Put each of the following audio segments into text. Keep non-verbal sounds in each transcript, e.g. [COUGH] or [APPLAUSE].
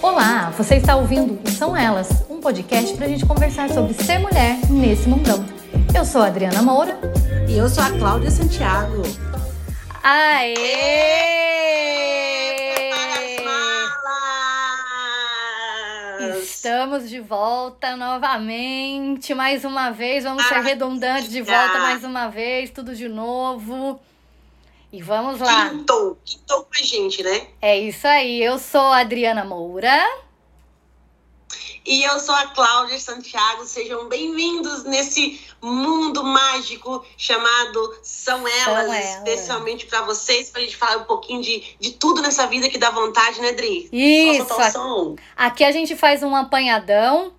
Olá, você está ouvindo São Elas, um podcast para a gente conversar sobre ser mulher nesse mundão. Eu sou a Adriana Moura. E eu sou a Cláudia Santiago. Aê! Estamos de volta novamente, mais uma vez. Vamos ser redundantes de volta mais uma vez, tudo de novo. E vamos lá. Quintou, quintou com a gente, né? É isso aí. Eu sou a Adriana Moura. E eu sou a Cláudia Santiago. Sejam bem-vindos nesse mundo mágico chamado São Elas, São Elas. especialmente para vocês, para a gente falar um pouquinho de, de tudo nessa vida que dá vontade, né, Dri? Isso. Aqui a gente faz um apanhadão.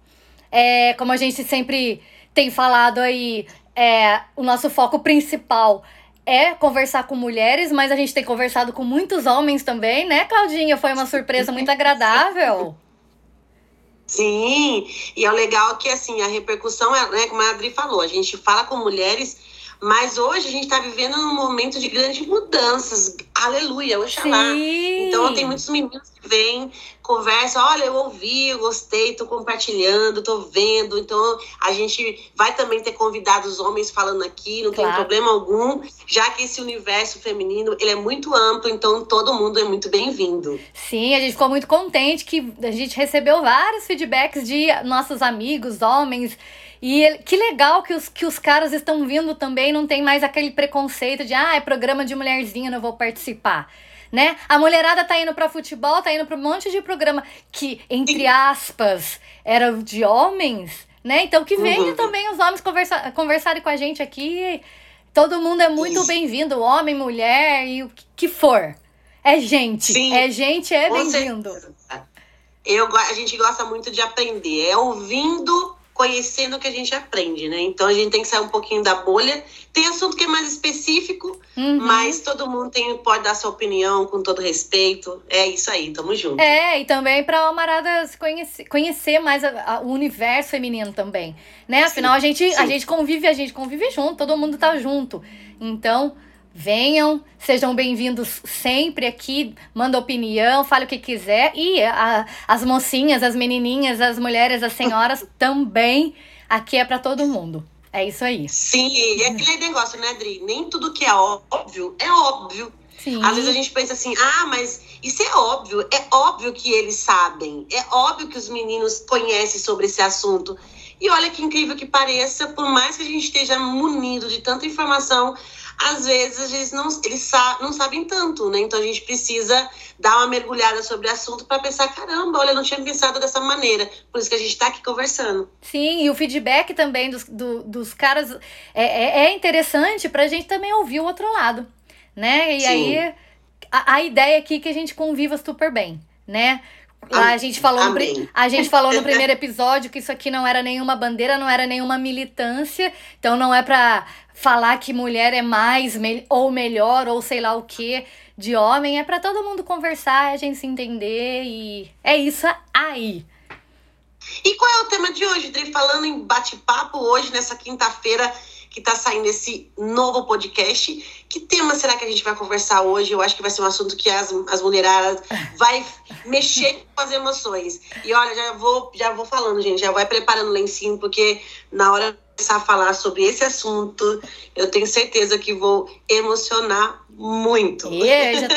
É, como a gente sempre tem falado aí, é, o nosso foco principal é conversar com mulheres, mas a gente tem conversado com muitos homens também, né, Claudinha? Foi uma surpresa muito agradável. [LAUGHS] Sim, e é legal que assim, a repercussão é, né, como a Adri falou, a gente fala com mulheres, mas hoje a gente está vivendo num momento de grandes mudanças. Aleluia, oxalá. Sim. Então tem muitos meninos que vêm, conversam, olha, eu ouvi, eu gostei, tô compartilhando, tô vendo. Então a gente vai também ter convidados homens falando aqui, não Claro. tem problema algum, já que esse universo feminino, ele é muito amplo, então todo mundo é muito bem-vindo. Sim, a gente ficou muito contente que a gente recebeu vários feedbacks de nossos amigos, homens. E ele- que legal que os, que os caras estão vindo também, não tem mais aquele preconceito de, ah, é programa de mulherzinha, não vou participar. Né? A mulherada tá indo pra futebol, tá indo pra um monte de programa que, entre aspas, era de homens, né? Então que venham Uhum. também os homens conversa conversarem com a gente aqui. Todo mundo é muito bem-vindo, homem, mulher e o que- for. É gente. Sim, é gente, é bem-vindo. Eu, a gente gosta muito de aprender, é ouvindo, conhecendo que a gente aprende, né? Então a gente tem que sair um pouquinho da bolha. Tem assunto que é mais específico, Uhum. mas todo mundo tem, pode dar sua opinião com todo respeito. É isso aí, tamo junto. É, e também pra Almarada se conhecer, conhecer mais a- a- o universo feminino também, né? Afinal, a gente, a sim. gente convive, a gente convive junto, todo mundo tá junto. Então, venham, sejam bem-vindos sempre aqui, manda opinião, fale o que quiser. E a- as mocinhas, as menininhas, as mulheres, as senhoras [LAUGHS] também, aqui é pra todo mundo. É isso aí. Sim, e aquele negócio, né, Adri? Nem tudo que é óbvio é óbvio. Sim. Às vezes a gente pensa assim, ah, mas isso é óbvio. É óbvio que eles sabem. É óbvio que os meninos conhecem sobre esse assunto. E olha que incrível que pareça, por mais que a gente esteja munido de tanta informação, às vezes eles não, eles sa não sabem tanto, né? Então a gente precisa dar uma mergulhada sobre o assunto para pensar, caramba, olha, eu não tinha pensado dessa maneira. Por isso que a gente está aqui conversando. Sim, e o feedback também dos, do- dos caras é, é, é interessante pra gente também ouvir o outro lado, né? E Sim. aí, a, a ideia aqui é que a gente conviva super bem, né? Lá a gente, falou no, a gente falou no primeiro episódio que isso aqui não era nenhuma bandeira, não era nenhuma militância, então não é pra falar que mulher é mais me- ou melhor ou sei lá o que de homem, é pra todo mundo conversar, a gente se entender e é isso aí. E qual é o tema de hoje, Dri? Falando em bate-papo hoje, nessa quinta-feira que tá saindo esse novo podcast. Que tema será que a gente vai conversar hoje? Eu acho que vai ser um assunto que as, as mulheradas [LAUGHS] vai mexer com as emoções. E olha, já vou, já vou falando, gente, já vai preparando o lencinho, porque na hora de começar a falar sobre esse assunto, eu tenho certeza que vou emocionar muito. E eu já,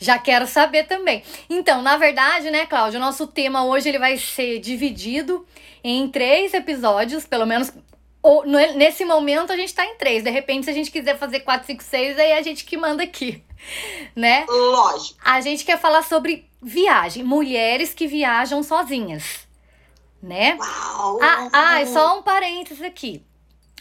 já quero saber também. Então, na verdade, né, Cláudia, o nosso tema hoje ele vai ser dividido em três episódios, pelo menos ou, nesse momento a gente tá em três. De repente, se a gente quiser fazer quatro, cinco, seis, aí a gente que manda aqui, [LAUGHS] né? Lógico. A gente quer falar sobre viagem, mulheres que viajam sozinhas, né? Uau! Ah, ah, só um parênteses aqui.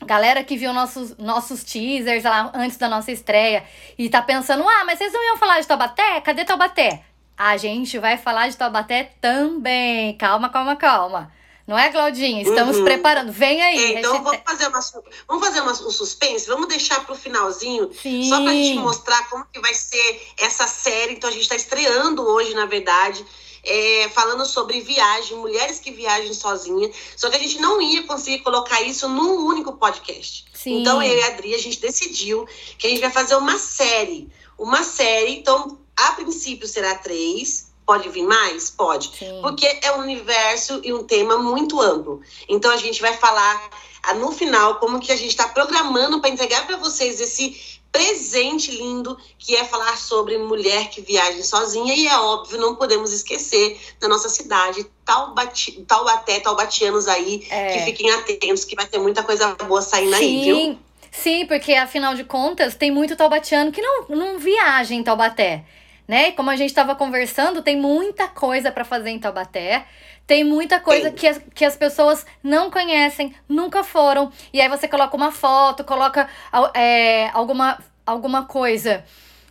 Galera que viu nossos, nossos teasers lá antes da nossa estreia e tá pensando, ah, mas vocês não iam falar de Taubaté? Cadê Taubaté? A gente vai falar de Taubaté também. Calma, calma, calma. Não é, Claudinha? Estamos Uhum. preparando. Vem aí. Então hashtag- vamos fazer, uma, vamos fazer uma- um suspense, vamos deixar pro finalzinho, Sim. só pra gente mostrar como que vai ser essa série. Então a gente tá estreando hoje, na verdade. é, falando sobre viagem, mulheres que viajam sozinha. Só que a gente não ia conseguir colocar isso num único podcast. Sim. Então eu e a Adri, a gente decidiu que a gente vai fazer uma série. Uma série, então, a princípio será três. Pode vir mais? Pode. Sim. Porque é um universo e um tema muito amplo. Então a gente vai falar ah, no final como que a gente está programando para entregar para vocês esse presente lindo que é falar sobre mulher que viaja sozinha e é óbvio não podemos esquecer da nossa cidade Taubati, Taubaté, taubatianos aí é. que fiquem atentos que vai ter muita coisa boa saindo Sim. aí, viu? Sim, porque afinal de contas tem muito taubatiano que não, não viaja em Taubaté, né? Como a gente estava conversando, tem muita coisa para fazer em Taubaté. Tem muita coisa que as, que as pessoas não conhecem, nunca foram. E aí você coloca uma foto, coloca é, alguma, alguma coisa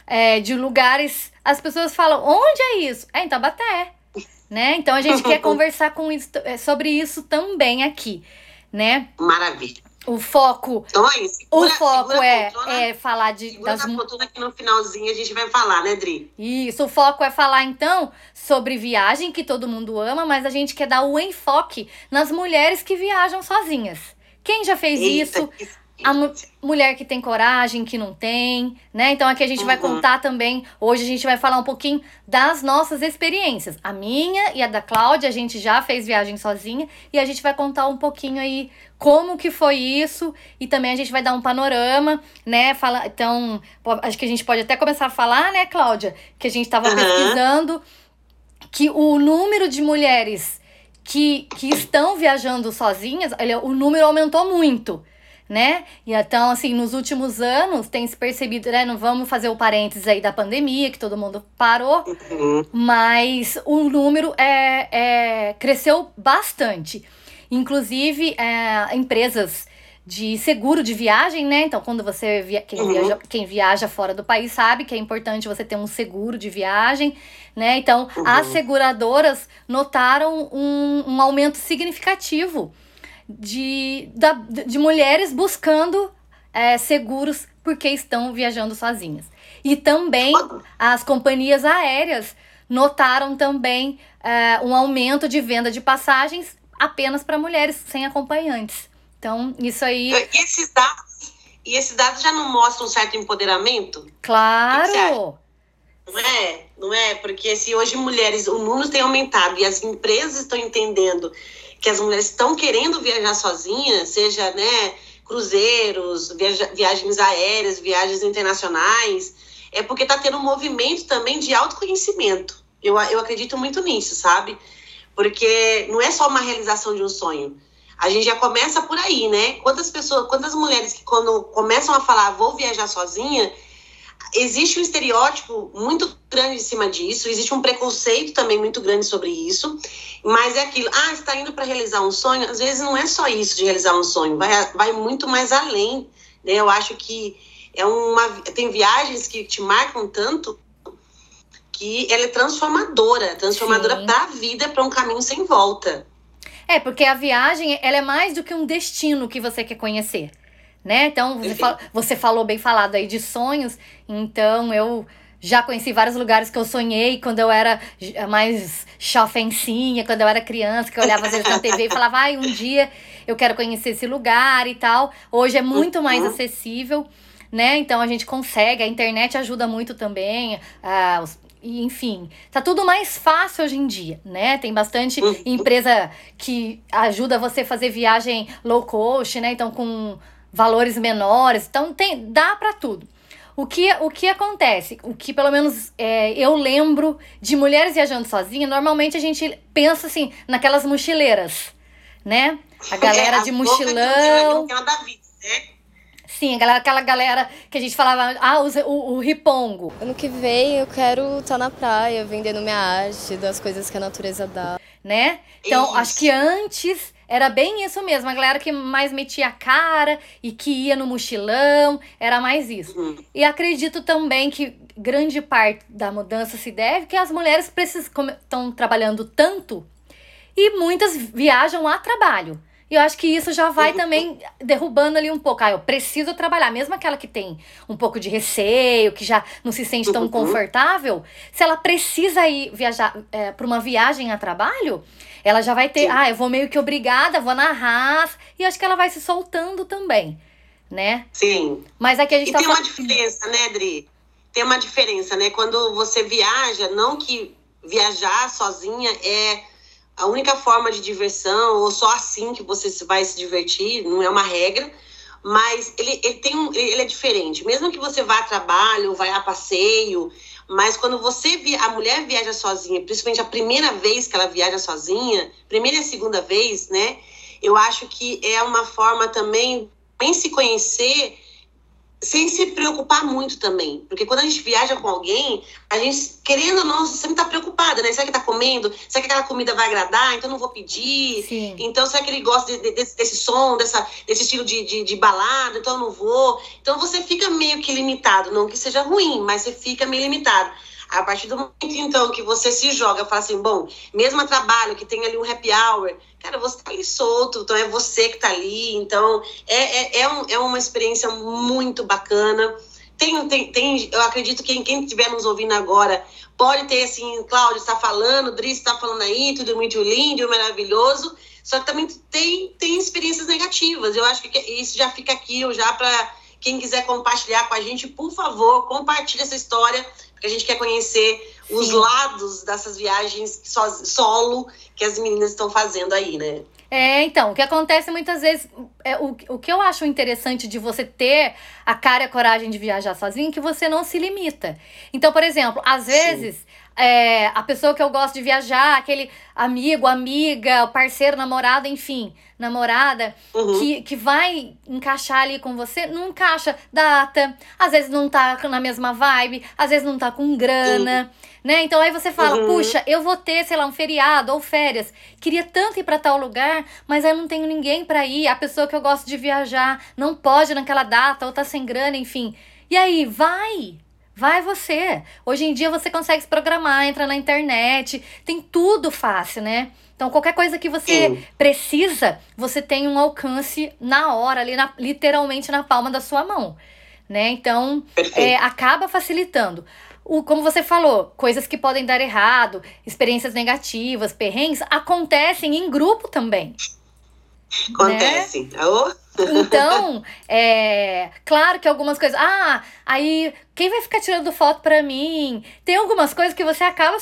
é, de lugares. As pessoas falam, onde é isso? É em Tabaté. [LAUGHS] Né? Então a gente quer [LAUGHS] conversar com isso, é, sobre isso também aqui, né? Maravilha. O foco. Então é. Segura, o foco é, é falar de. Segura das... a que no finalzinho a gente vai falar, né, Dri? Isso, o foco é falar, então, sobre viagem, que todo mundo ama, mas a gente quer dar o enfoque nas mulheres que viajam sozinhas. Quem já fez Eita, isso? Que a mu mulher que tem coragem, que não tem, né? Então aqui a gente uhum. vai contar também, hoje a gente vai falar um pouquinho das nossas experiências. A minha e a da Cláudia, a gente já fez viagem sozinha e a gente vai contar um pouquinho aí como que foi isso e também a gente vai dar um panorama, né? Fala, então, acho que a gente pode até começar a falar, né, Cláudia, que a gente estava uhum. pesquisando que o número de mulheres que, que estão viajando sozinhas, olha, o número aumentou muito né? E então, assim, nos últimos anos tem se percebido, né? Não vamos fazer o parênteses aí da pandemia, que todo mundo parou, uhum. mas o número é, é, cresceu bastante. Inclusive, é, empresas de seguro de viagem, né? Então, quando você via quem, uhum. viaja, quem viaja fora do país sabe que é importante você ter um seguro de viagem, né? Então, uhum. as seguradoras notaram um, um aumento significativo de, da, de mulheres buscando é, seguros porque estão viajando sozinhas. E também as companhias aéreas notaram também é, um aumento de venda de passagens apenas para mulheres sem acompanhantes. Então, isso aí. E esses dados, e esses dados já não mostram um certo empoderamento? Claro! Não é? Não é? Porque se hoje mulheres, o número tem aumentado e as empresas estão entendendo que as mulheres estão querendo viajar sozinhas, seja né, cruzeiros, viaja, viagens aéreas, viagens internacionais, é porque está tendo um movimento também de autoconhecimento. Eu, eu acredito muito nisso, sabe? Porque não é só uma realização de um sonho. A gente já começa por aí, né? Quantas pessoas, quantas mulheres que quando começam a falar vou viajar sozinha, existe um estereótipo muito grande em cima disso, existe um preconceito também muito grande sobre isso, mas é aquilo, ah, está indo para realizar um sonho, às vezes não é só isso de realizar um sonho, vai, vai muito mais além, né? Eu acho que é uma tem viagens que te marcam tanto que ela é transformadora, transformadora para a vida, para um caminho sem volta. É, porque a viagem, ela é mais do que um destino que você quer conhecer né? Então, você, fal você falou bem falado aí de sonhos, então eu já conheci vários lugares que eu sonhei quando eu era mais chofencinha, quando eu era criança, que eu olhava às vezes na TV e falava, ai, um dia eu quero conhecer esse lugar e tal. Hoje é muito mais uhum. acessível, né? Então a gente consegue, a internet ajuda muito também, uh, os, enfim, tá tudo mais fácil hoje em dia, né? Tem bastante uhum. empresa que ajuda você a fazer viagem low cost, né? Então com valores menores. Então tem, dá para tudo. O que, o que acontece? O que pelo menos é, eu lembro de mulheres viajando sozinha, normalmente a gente pensa assim, naquelas mochileiras, né? A galera é, de mochilão. Que da vida, né? Sim, a galera, aquela galera que a gente falava, ah, o, o ripongo. Ano que vem eu quero estar tá na praia, vendendo minha arte, das coisas que a natureza dá. Né? Então, Isso. acho que antes era bem isso mesmo, a galera que mais metia a cara e que ia no mochilão, era mais isso. Uhum. E acredito também que grande parte da mudança se deve que as mulheres estão trabalhando tanto e muitas viajam a trabalho. E eu acho que isso já vai também derrubando ali um pouco. Ah, eu preciso trabalhar. Mesmo aquela que tem um pouco de receio, que já não se sente tão uhum. confortável, se ela precisa ir viajar é, para uma viagem a trabalho, ela já vai ter, Sim. ah, eu vou meio que obrigada, vou narrar. E acho que ela vai se soltando também, né? Sim. Mas aqui a gente e tá tem uma diferença, né, Dri? Tem uma diferença, né? Quando você viaja, não que viajar sozinha é a única forma de diversão, ou só assim que você vai se divertir, não é uma regra, mas ele, ele, tem um, ele é diferente. Mesmo que você vá a trabalho, vá a passeio, mas quando você via, a mulher viaja sozinha, principalmente a primeira vez que ela viaja sozinha, primeira e segunda vez, né? Eu acho que é uma forma também em se conhecer sem se preocupar muito também. Porque quando a gente viaja com alguém, a gente, querendo ou não, sempre tá preocupada, né? Será que tá comendo? Será que aquela comida vai agradar? Então não vou pedir. Sim. Então, será que ele gosta de, de, desse, desse, som, dessa, desse estilo de, de, de, balada? Então eu não vou. Então você fica meio que limitado. Não que seja ruim, mas você fica meio limitado. A partir do momento, então, que você se joga, fala assim, bom, mesmo trabalho, que tem ali um happy hour, cara, você tá ali solto, então é você que tá ali, então é, é, é, um, é uma experiência muito bacana. Tem, tem, tem, eu acredito que quem estiver nos ouvindo agora pode ter assim, Cláudio está falando, Dri está falando aí, tudo muito lindo, maravilhoso. Só que também tem, tem experiências negativas. Eu acho que isso já fica aqui já para quem quiser compartilhar com a gente, por favor, compartilhe essa história porque a gente quer conhecer Sim. os lados dessas viagens solo que as meninas estão fazendo aí, né? É, então, o que acontece muitas vezes, é, o, o que eu acho interessante de você ter a cara e a coragem de viajar sozinho é que você não se limita. Então, por exemplo, às vezes, é, a pessoa que eu gosto de viajar, aquele amigo, amiga, parceiro, namorado, enfim, namorada, uhum. que, que vai encaixar ali com você, não encaixa data, às vezes não tá na mesma vibe, às vezes não tá com grana, né? Então aí você fala, uhum. puxa, eu vou ter, sei lá, um feriado ou férias, queria tanto ir para tal lugar, mas eu não tenho ninguém para ir, a pessoa que eu gosto de viajar não pode naquela data ou tá sem grana, enfim. E aí, vai, Vai você. Hoje em dia você consegue se programar, entra na internet, tem tudo fácil, né? Então, qualquer coisa que você Sim. precisa, você tem um alcance na hora, ali, na, literalmente na palma da sua mão. Né? Então, é, acaba facilitando. O, como você falou, coisas que podem dar errado, experiências negativas, perrengues, acontecem em grupo também. Acontecem. Né? Então, [LAUGHS] é, claro que algumas coisas. Ah, aí quem vai ficar tirando foto pra mim? Tem algumas coisas que você acaba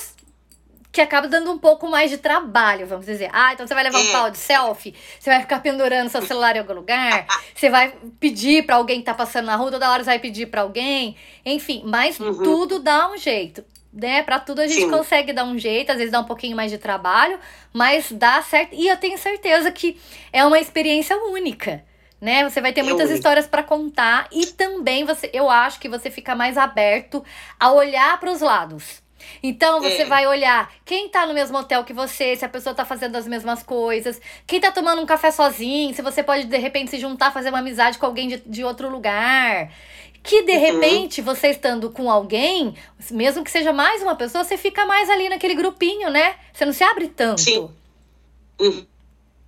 que acaba dando um pouco mais de trabalho, vamos dizer. Ah, então você vai levar um é. pau de selfie, você vai ficar pendurando seu celular em algum lugar, [LAUGHS] você vai pedir para alguém que tá passando na rua, toda hora você vai pedir para alguém, enfim, mas uhum. tudo dá um jeito. Né, para tudo a gente Sim. consegue dar um jeito, às vezes dá um pouquinho mais de trabalho, mas dá certo. E eu tenho certeza que é uma experiência única né? Você vai ter muitas histórias para contar e também você, eu acho que você fica mais aberto a olhar para os lados. Então você é. vai olhar quem tá no mesmo hotel que você, se a pessoa tá fazendo as mesmas coisas, quem tá tomando um café sozinho, se você pode de repente se juntar, fazer uma amizade com alguém de, de outro lugar. Que de uhum. repente, você estando com alguém, mesmo que seja mais uma pessoa, você fica mais ali naquele grupinho, né? Você não se abre tanto. Sim. Uhum.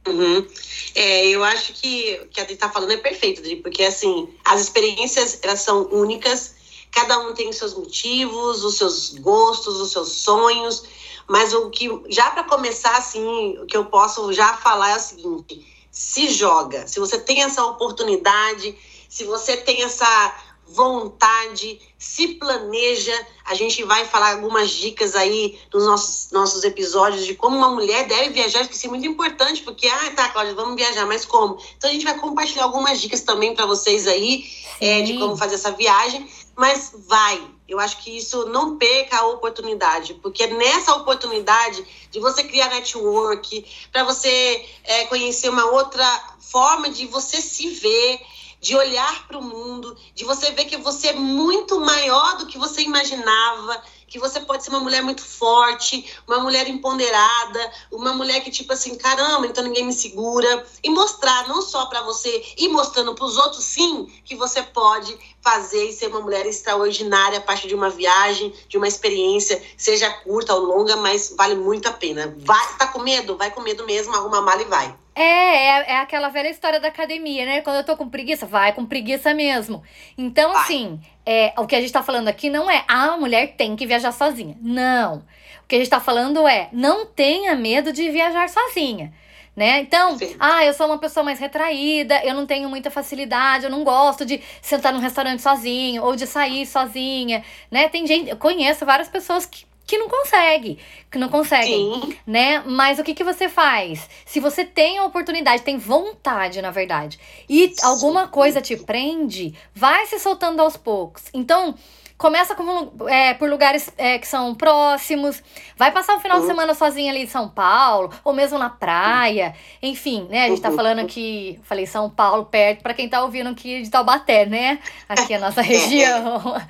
Uhum. É, eu acho que o que a Adri tá falando é perfeito, Adri, porque assim, as experiências elas são únicas Cada um tem seus motivos, os seus gostos, os seus sonhos. Mas o que, já para começar, assim, o que eu posso já falar é o seguinte: se joga. Se você tem essa oportunidade, se você tem essa vontade, se planeja. A gente vai falar algumas dicas aí nos nossos, nossos episódios de como uma mulher deve viajar, que isso é muito importante, porque, ah, tá, Cláudia, vamos viajar, mas como? Então a gente vai compartilhar algumas dicas também para vocês aí é, de como fazer essa viagem mas vai. Eu acho que isso não perca a oportunidade, porque é nessa oportunidade de você criar network, para você é, conhecer uma outra forma de você se ver, de olhar para o mundo, de você ver que você é muito maior do que você imaginava, que você pode ser uma mulher muito forte, uma mulher empoderada, uma mulher que tipo assim, caramba, então ninguém me segura e mostrar não só para você e mostrando para os outros sim que você pode fazer e ser uma mulher extraordinária a partir de uma viagem, de uma experiência, seja curta ou longa, mas vale muito a pena. Vai, tá com medo? Vai com medo mesmo, arruma a mala e vai. É, é, é aquela velha história da academia, né? Quando eu tô com preguiça, vai com preguiça mesmo. Então, vai. assim, é, o que a gente tá falando aqui não é ah, a mulher tem que viajar sozinha. Não. O que a gente tá falando é não tenha medo de viajar sozinha né? Então, Sim. ah, eu sou uma pessoa mais retraída, eu não tenho muita facilidade, eu não gosto de sentar num restaurante sozinho ou de sair sozinha, né? Tem gente, eu conheço várias pessoas que que não consegue, que não conseguem, Sim. né? Mas o que que você faz? Se você tem a oportunidade, tem vontade, na verdade, e Sim. alguma coisa te prende, vai se soltando aos poucos. Então, Começa com, é, por lugares é, que são próximos. Vai passar o final uhum. de semana sozinha ali em São Paulo, ou mesmo na praia. Enfim, né? A gente tá uhum. falando aqui, falei São Paulo, perto, para quem tá ouvindo aqui de Taubaté, né? Aqui a nossa [LAUGHS] região.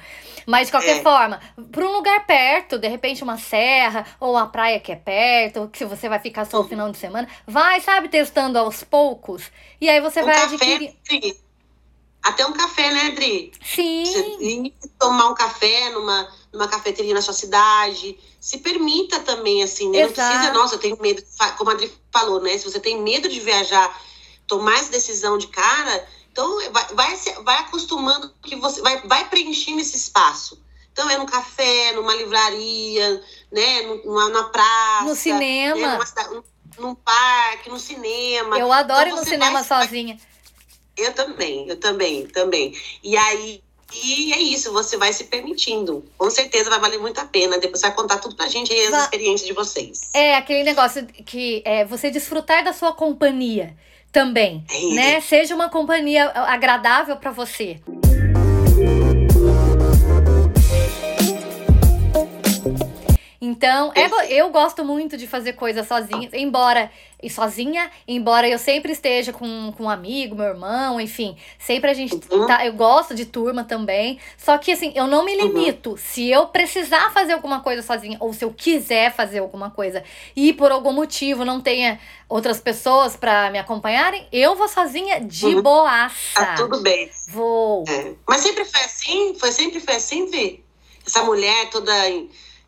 Mas de qualquer é. forma, para um lugar perto, de repente uma serra ou uma praia que é perto, que você vai ficar só o uhum. final de semana, vai, sabe, testando aos poucos. E aí você um vai café, adquirir. Até um café, né, Adri? Sim. Você tomar um café numa, numa cafeteria na sua cidade. Se permita também, assim, né? Não precisa, nossa, eu tenho medo, como a Adri falou, né? Se você tem medo de viajar, tomar essa decisão de cara, então vai, vai, vai acostumando que você vai, vai preenchendo esse espaço. Então é no café, numa livraria, né? Numa, numa praça. No cinema. Né? Numa, num parque, no cinema. Eu adoro então, ir no cinema vai, sozinha. Eu também, eu também, também. E aí, e é isso, você vai se permitindo. Com certeza vai valer muito a pena. Depois você vai contar tudo pra gente e as Va experiências de vocês. É, aquele negócio que é você desfrutar da sua companhia também, né? Seja uma companhia agradável para você. Então, é, eu gosto muito de fazer coisas sozinha, embora e sozinha, embora eu sempre esteja com, com um amigo, meu irmão, enfim, sempre a gente uhum. tá, eu gosto de turma também. Só que assim, eu não me uhum. limito. Uhum. Se eu precisar fazer alguma coisa sozinha ou se eu quiser fazer alguma coisa e por algum motivo não tenha outras pessoas para me acompanharem, eu vou sozinha de uhum. boaça. Tá tudo bem. Vou. É. Mas sempre foi assim? Foi sempre foi assim, Vi? Essa mulher toda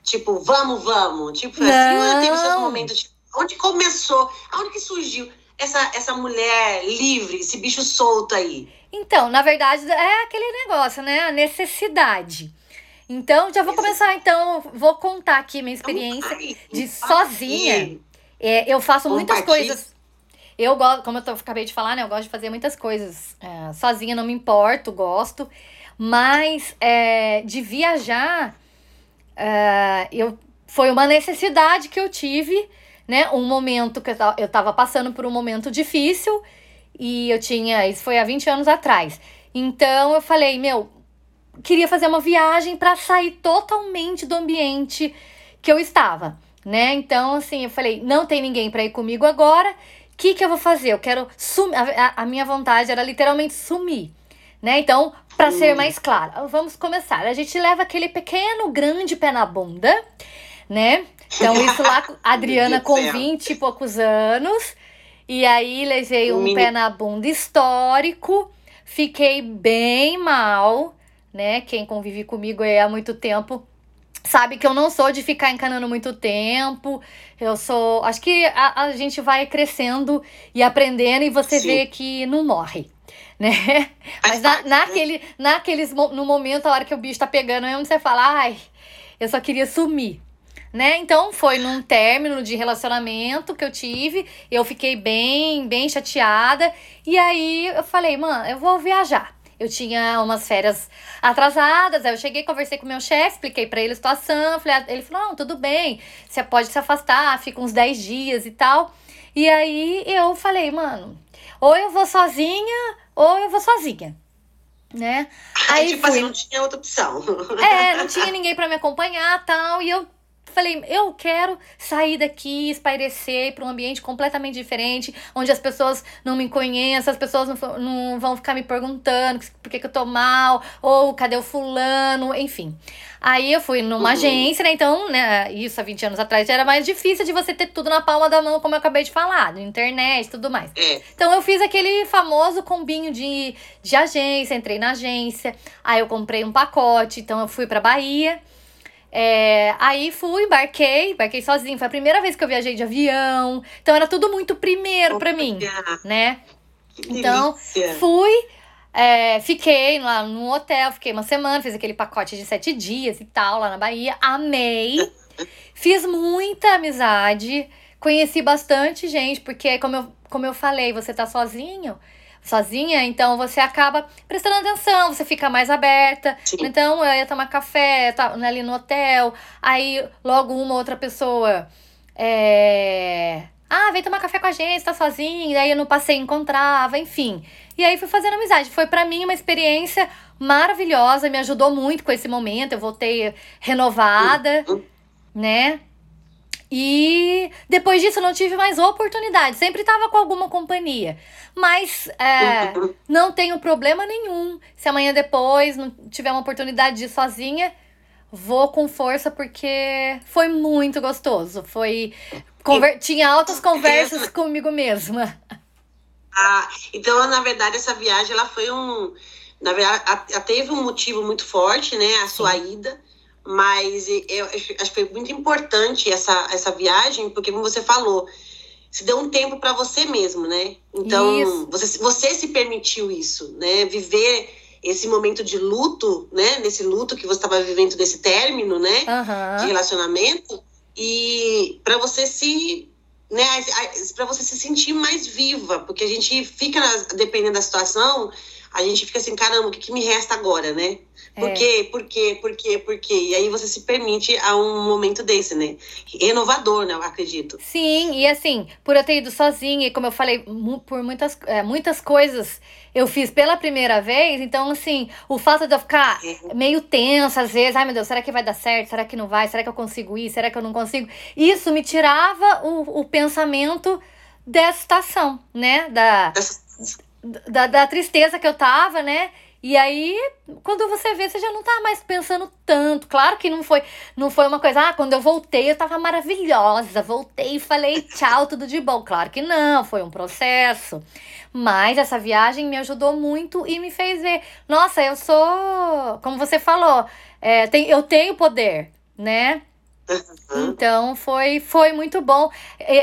Tipo, vamos, vamos. Tipo, foi assim, ou teve seus momentos. Tipo, onde começou? Aonde que surgiu essa, essa mulher livre, esse bicho solto aí? Então, na verdade, é aquele negócio, né? A necessidade. Então, já vou começar, então, vou contar aqui minha experiência de sozinha. É, eu faço muitas coisas. Eu gosto, como eu tô, acabei de falar, né? Eu gosto de fazer muitas coisas. É, sozinha não me importo, gosto. Mas é, de viajar, Uh, eu, foi uma necessidade que eu tive, né? Um momento que eu estava passando por um momento difícil e eu tinha. Isso foi há 20 anos atrás. Então eu falei, meu, queria fazer uma viagem para sair totalmente do ambiente que eu estava, né? Então, assim, eu falei, não tem ninguém para ir comigo agora. O que, que eu vou fazer? Eu quero sumir. A, a minha vontade era literalmente sumir né? Então, para ser mais claro, vamos começar. A gente leva aquele pequeno, grande pé na bunda, né? Então, isso lá, [LAUGHS] Adriana com 20 e poucos anos. E aí, levei um pé na bunda histórico. Fiquei bem mal, né? Quem convive comigo há muito tempo sabe que eu não sou de ficar encanando muito tempo. Eu sou. Acho que a, a gente vai crescendo e aprendendo e você Sim. vê que não morre né? Mas na, naquele, naqueles, no momento, a hora que o bicho tá pegando, mesmo você fala, ai, eu só queria sumir. Né? Então foi num término de relacionamento que eu tive, eu fiquei bem, bem chateada, e aí eu falei, mano, eu vou viajar. Eu tinha umas férias atrasadas, aí eu cheguei, conversei com o meu chefe, expliquei para ele a situação, falei, ele falou, não, tudo bem, você pode se afastar, fica uns 10 dias e tal. E aí eu falei, mano, ou eu vou sozinha, ou eu vou sozinha. Né? Aí, tipo assim, fui... assim, não tinha outra opção. É, não tinha ninguém para me acompanhar tal. E eu falei, eu quero sair daqui, espairecer para um ambiente completamente diferente, onde as pessoas não me conhecem, as pessoas não, não vão ficar me perguntando por que, que eu tô mal, ou cadê o fulano, enfim. Aí eu fui numa uhum. agência, né? Então, né, isso há 20 anos atrás já era mais difícil de você ter tudo na palma da mão, como eu acabei de falar, na internet e tudo mais. É. Então eu fiz aquele famoso combinho de, de agência, entrei na agência, aí eu comprei um pacote, então eu fui pra Bahia. É, aí fui, embarquei, embarquei sozinho. Foi a primeira vez que eu viajei de avião. Então era tudo muito primeiro para mim, né? Então, fui, é, fiquei lá no hotel, fiquei uma semana, fiz aquele pacote de sete dias e tal, lá na Bahia. Amei. [LAUGHS] Fiz muita amizade. Conheci bastante gente, porque, como eu, como eu falei, você tá sozinho sozinha, então você acaba prestando atenção, você fica mais aberta. Sim. Então eu ia tomar café tá, ali no hotel, aí logo uma outra pessoa. É... Ah, vem tomar café com a gente, tá sozinha. E aí eu no passeio encontrava, enfim. E aí fui fazendo amizade. Foi para mim uma experiência maravilhosa, me ajudou muito com esse momento. Eu voltei renovada, uhum. né? E depois disso eu não tive mais oportunidade. Sempre estava com alguma companhia. Mas é, não tenho problema nenhum. Se amanhã depois não tiver uma oportunidade de ir sozinha, vou com força porque foi muito gostoso. Foi. Conver... Tinha altas conversas comigo mesma. Ah, então, na verdade, essa viagem ela foi um. Na verdade, ela teve um motivo muito forte, né? A sua ida mas eu acho que foi muito importante essa, essa viagem, porque como você falou, se deu um tempo para você mesmo, né? Então, você, você se permitiu isso, né? Viver esse momento de luto, né? Nesse luto que você estava vivendo desse término, né? Uhum. De relacionamento. E para você se né, para você se sentir mais viva, porque a gente fica, dependendo da situação, a gente fica assim, caramba, o que, que me resta agora, né? Por é. quê? Por quê? Por quê? Por quê? E aí você se permite a um momento desse, né? Renovador, né? Eu acredito. Sim, e assim, por eu ter ido sozinha, e como eu falei, por muitas, é, muitas coisas eu fiz pela primeira vez, então, assim, o fato de eu ficar é. meio tensa às vezes, ai meu Deus, será que vai dar certo? Será que não vai? Será que eu consigo ir? Será que eu não consigo? Isso me tirava o, o pensamento dessa estação, né? Da, da, da tristeza que eu tava, né? E aí, quando você vê, você já não tá mais pensando tanto. Claro que não foi, não foi uma coisa, ah, quando eu voltei eu tava maravilhosa, voltei e falei tchau, tudo de bom. Claro que não, foi um processo. Mas essa viagem me ajudou muito e me fez ver, nossa, eu sou, como você falou, é, tem, eu tenho poder, né? Então foi, foi muito bom.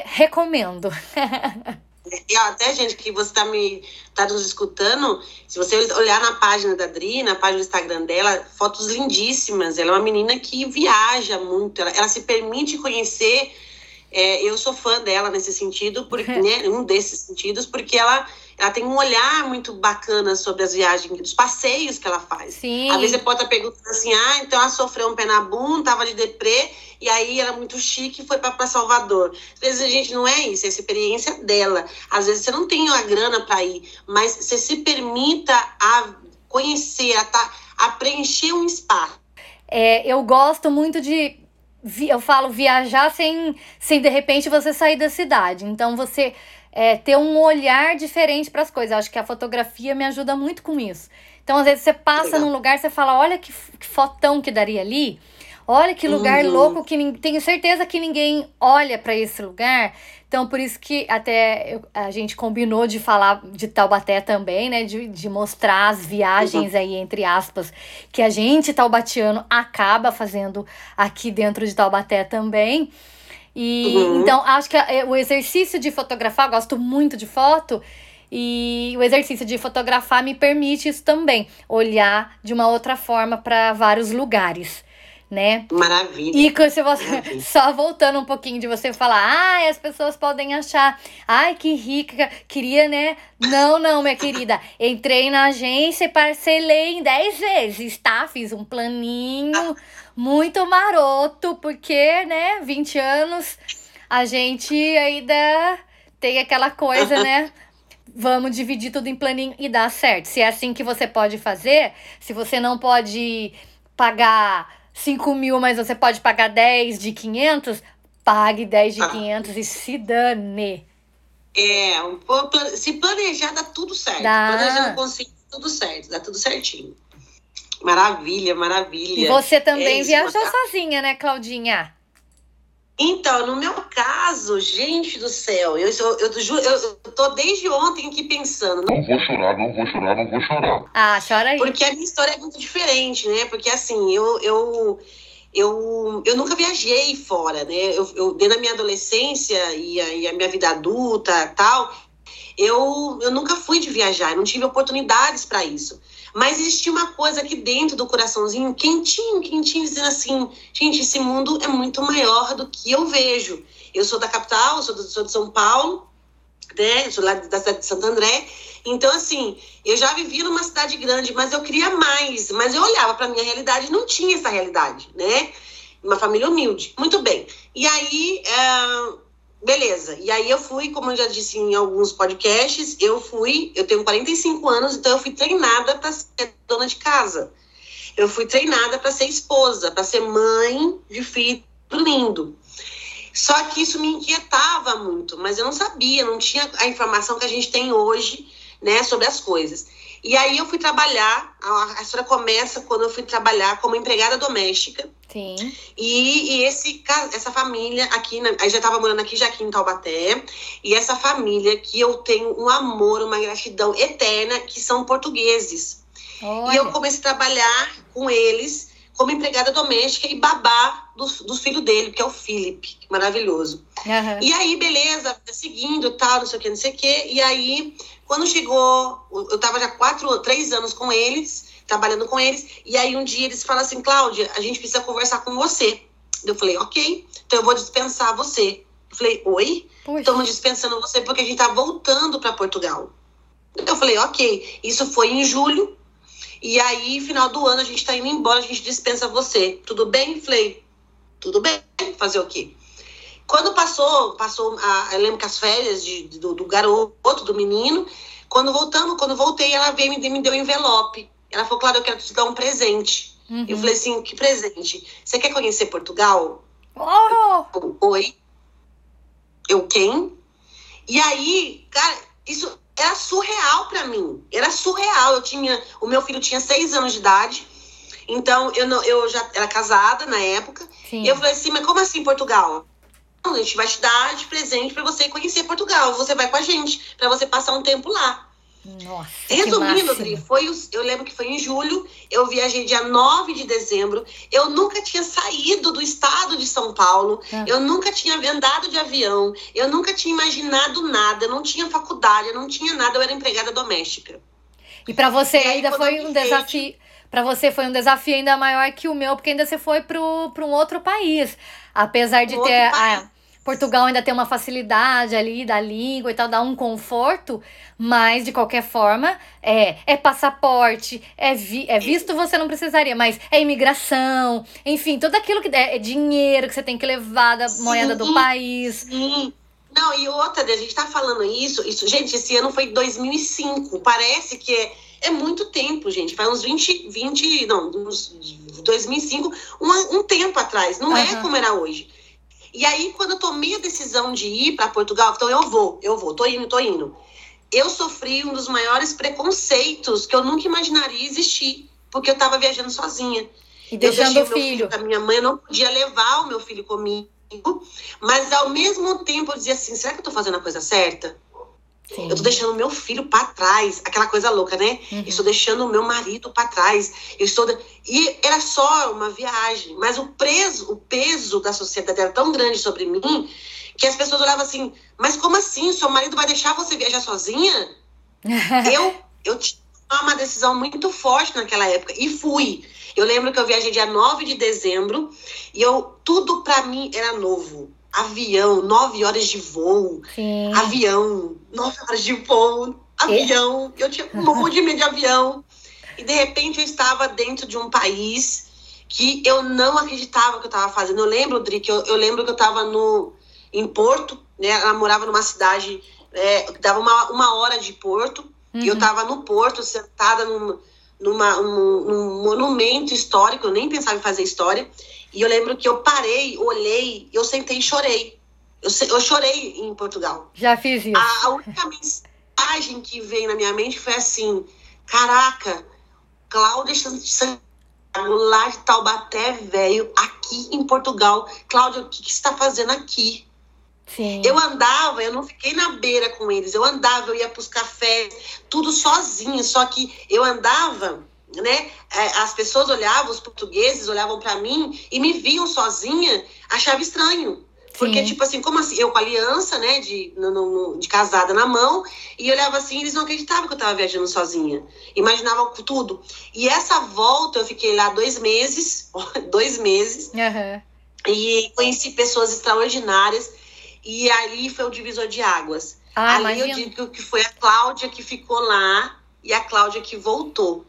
recomendo. [LAUGHS] E até, gente, que você está me tá nos escutando, se você olhar na página da Dri, na página do Instagram dela, fotos lindíssimas. Ela é uma menina que viaja muito, ela, ela se permite conhecer. É, eu sou fã dela nesse sentido, porque, [LAUGHS] né, um desses sentidos, porque ela ela tem um olhar muito bacana sobre as viagens, dos passeios que ela faz. Sim. Às vezes você pode estar perguntando assim, ah, então ela sofreu um pé na bunda, tava de deprê, e aí ela é muito chique e foi para Salvador. Às vezes a gente não é isso, é a experiência dela. Às vezes você não tem a grana para ir, mas você se permita a conhecer, a, tá, a preencher um espaço. É, eu gosto muito de eu falo viajar sem, sem de repente você sair da cidade. Então você é, ter um olhar diferente para as coisas. Eu acho que a fotografia me ajuda muito com isso. Então, às vezes, você passa Legal. num lugar, você fala, olha que, que fotão que daria ali. Olha que lugar uhum. louco que tenho certeza que ninguém olha para esse lugar. Então, por isso que até eu, a gente combinou de falar de Taubaté também, né? De, de mostrar as viagens uhum. aí, entre aspas, que a gente, taubatiano, acaba fazendo aqui dentro de Taubaté também. E uhum. então acho que é, o exercício de fotografar, gosto muito de foto, e o exercício de fotografar me permite isso também, olhar de uma outra forma para vários lugares, né? Maravilha. E você, Maravilha. [LAUGHS] só voltando um pouquinho de você falar, ah, as pessoas podem achar, ai, que rica, queria, né? Não, não, minha querida. Entrei na agência e parcelei em 10 vezes, tá? Fiz um planinho. Muito maroto, porque, né, 20 anos, a gente ainda tem aquela coisa, né? [LAUGHS] Vamos dividir tudo em planinho e dar certo. Se é assim que você pode fazer, se você não pode pagar 5 mil, mas você pode pagar 10 de 500, pague 10 de 500 ah. e se dane. É, se planejar dá tudo certo. Dá. Planejando consigo, tudo certo, dá tudo certinho. Maravilha, maravilha. E você também é viajou sozinha, né, Claudinha? Então, no meu caso, gente do céu, eu, eu, eu, eu, tô desde ontem aqui pensando. Não vou chorar, não vou chorar, não vou chorar. Ah, chora aí. Porque a minha história é muito diferente, né? Porque assim, eu, eu, eu, eu nunca viajei fora, né? Eu, eu dentro da minha adolescência e a, e a minha vida adulta tal, eu, eu nunca fui de viajar, não tive oportunidades para isso. Mas existia uma coisa aqui dentro do coraçãozinho, quentinho, quentinho, dizendo assim: gente, esse mundo é muito maior do que eu vejo. Eu sou da capital, sou, do, sou de São Paulo, né? Sou lá da cidade de Santo André. Então, assim, eu já vivia numa cidade grande, mas eu queria mais. Mas eu olhava para minha realidade e não tinha essa realidade, né? Uma família humilde. Muito bem. E aí, é... beleza. E aí eu fui, como eu já disse em alguns podcasts, eu fui, eu tenho 45 anos, então eu fui treinada para ser dona de casa. Eu fui treinada para ser esposa, para ser mãe de filho lindo. Só que isso me inquietava muito, mas eu não sabia, não tinha a informação que a gente tem hoje, né, sobre as coisas. E aí eu fui trabalhar, a, história começa quando eu fui trabalhar como empregada doméstica. Sim. E, e esse, essa família aqui, na, aí já estava morando aqui já aqui em Taubaté, e essa família que eu tenho um amor, uma gratidão eterna, que são portugueses. Olha. E eu comecei a trabalhar com eles como empregada doméstica e babá do, do filho dele, que é o Felipe, maravilhoso. Uhum. E aí, beleza, seguindo, tal, não sei o que, não sei o que. E aí, quando chegou, eu tava já quatro, três anos com eles, trabalhando com eles, e aí um dia eles falam assim, Cláudia, a gente precisa conversar com você. Eu falei, ok, então eu vou dispensar você. Eu falei, oi? Estamos dispensando você porque a gente tá voltando para Portugal. Eu falei, ok. Isso foi em julho e aí, final do ano, a gente tá indo embora, a gente dispensa você. Tudo bem? Falei, tudo bem, fazer o quê? Quando passou, passou, a, eu lembro que as férias de, do, do, garoto, do menino, quando voltamos, quando voltei, ela veio e me, me deu um envelope. Ela falou, claro, eu quero te dar um presente. Uhum. Eu falei assim, que presente? Você quer conhecer Portugal? Oh! Oi? Eu quem? E aí, cara, isso era surreal para mim. Era surreal. Eu tinha, o meu filho tinha seis anos de idade, então eu não, eu já era casada na época. Sim. E eu falei assim, mas como assim Portugal? A gente vai te dar de presente para você conhecer Portugal. Você vai com a gente para você passar um tempo lá. Nossa, Resumindo, Adri, foi eu lembro que foi em julho, eu viajei dia 9 de dezembro. Eu nunca tinha saído do estado de São Paulo, é. eu nunca tinha andado de avião, eu nunca tinha imaginado nada, eu não tinha faculdade, eu não tinha nada, eu era empregada doméstica. E para você e ainda foi um desafio. Para você foi um desafio ainda maior que o meu, porque ainda você foi para um outro país. Apesar de um ter. A, Portugal ainda tem uma facilidade ali da língua e tal, dá um conforto, mas de qualquer forma é, é passaporte, é, vi, é visto você não precisaria, mas é imigração, enfim, tudo aquilo que é, é dinheiro que você tem que levar da sim, moeda do país. Sim. Não, e outra, a gente tá falando isso, isso, gente, esse ano foi 2005, parece que é, é muito tempo, gente, faz uns 20, 20 não, uns 2005, um, um tempo atrás, não uhum. é como era hoje. E aí, quando eu tomei a decisão de ir para Portugal, então eu vou, eu vou, tô indo, tô indo. Eu sofri um dos maiores preconceitos que eu nunca imaginaria existir, porque eu estava viajando sozinha. E deixando o filho. A minha mãe não podia levar o meu filho comigo, mas ao mesmo tempo eu dizia assim: será que eu tô fazendo a coisa certa? Sim. Eu tô deixando meu filho para trás, aquela coisa louca, né? Uhum. Estou deixando o meu marido para trás. Eu estou de... e era só uma viagem, mas o preso, o peso da sociedade era tão grande sobre mim que as pessoas olhavam assim: "Mas como assim? Seu marido vai deixar você viajar sozinha?" [LAUGHS] eu eu tinha uma decisão muito forte naquela época e fui. Eu lembro que eu viajei dia 9 de dezembro e eu tudo para mim era novo avião, nove horas de voo, Sim. avião, nove horas de voo, avião. Eu tinha um monte de medo de avião. E de repente eu estava dentro de um país que eu não acreditava que eu estava fazendo. Eu lembro, Dri, que eu, eu lembro que eu estava no, em Porto, né? Ela morava numa cidade é, dava uma, uma hora de Porto. Uhum. E eu estava no Porto, sentada num, numa, um, num monumento histórico, eu nem pensava em fazer história. E eu lembro que eu parei, olhei, eu sentei e chorei. Eu, eu chorei em Portugal. Já fiz isso. A, a única mensagem que veio na minha mente foi assim: caraca, Cláudia Santiago, lá de Taubaté, velho, aqui em Portugal. Cláudia, o que, que você está fazendo aqui? Sim. Eu andava, eu não fiquei na beira com eles. Eu andava, eu ia para os cafés, tudo sozinha. Só que eu andava né? É, as pessoas olhavam, os portugueses olhavam para mim e me viam sozinha, achava estranho. Porque, Sim. tipo assim, como assim? Eu com aliança, né, de, no, no, de casada na mão, e olhava assim, eles não acreditavam que eu tava viajando sozinha. Imaginavam tudo. E essa volta, eu fiquei lá dois meses, [LAUGHS] dois meses, uhum. e conheci pessoas extraordinárias, e ali foi o divisor de águas. Ah, ali imagina. eu digo que foi a Cláudia que ficou lá e a Cláudia que voltou.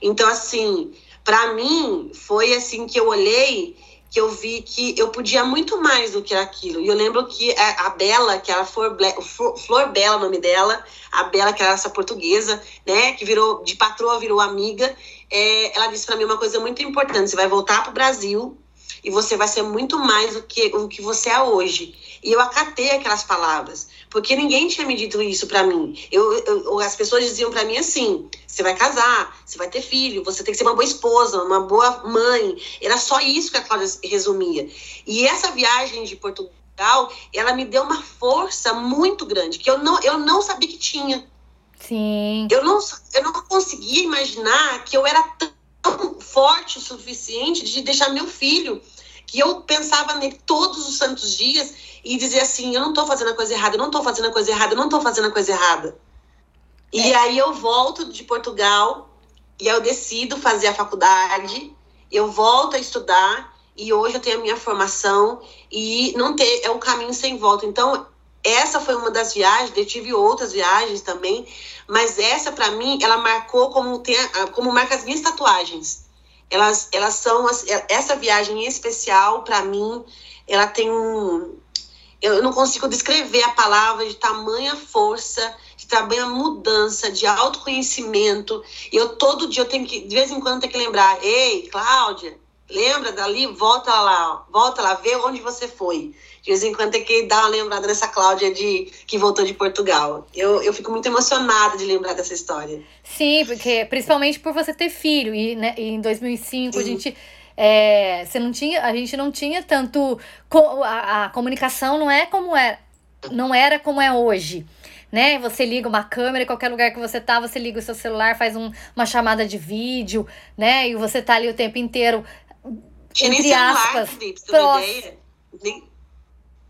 Então, assim, para mim, foi assim que eu olhei que eu vi que eu podia muito mais do que aquilo. E eu lembro que a, Bela, que era Flor, Flor Bela, o nome dela, a Bela, que era essa portuguesa, né, que virou de patroa, virou amiga, é, ela disse para mim uma coisa muito importante: você vai voltar para o Brasil e você vai ser muito mais do que o que você é hoje. E eu acatei aquelas palavras, porque ninguém tinha me dito isso para mim. Eu, eu, as pessoas diziam para mim assim: você vai casar, você vai ter filho, você tem que ser uma boa esposa, uma boa mãe. Era só isso que a Cláudia resumia. E essa viagem de Portugal, ela me deu uma força muito grande, que eu não, eu não sabia que tinha. Sim. Eu não, eu não conseguia imaginar que eu era tão forte o suficiente de deixar meu filho que eu pensava nele todos os santos dias e dizia assim: eu não tô fazendo a coisa errada, eu não tô fazendo a coisa errada, eu não tô fazendo a coisa errada. É. E aí eu volto de Portugal e eu decido fazer a faculdade, eu volto a estudar e hoje eu tenho a minha formação e não ter é um caminho sem volta. Então, essa foi uma das viagens, eu tive outras viagens também, mas essa para mim, ela marcou como tem como marca as minhas tatuagens elas, elas são essa viagem em especial para mim ela tem um eu não consigo descrever a palavra de tamanha força de tamanha mudança de autoconhecimento e eu todo dia eu tenho que de vez em quando tenho que lembrar ei Cláudia lembra dali volta lá volta lá vê onde você foi de vez em quando tem que dar uma lembrada nessa Cláudia de que voltou de Portugal. Eu, eu fico muito emocionada de lembrar dessa história. Sim, porque principalmente por você ter filho e, né, e em 2005 Sim. a gente é, você não tinha, a gente não tinha tanto a, a comunicação não é como é, não era como é hoje. Né? Você liga uma câmera em qualquer lugar que você tá, você liga o seu celular, faz um, uma chamada de vídeo, né? E você tá ali o tempo inteiro. Entre aspas, celular, nem,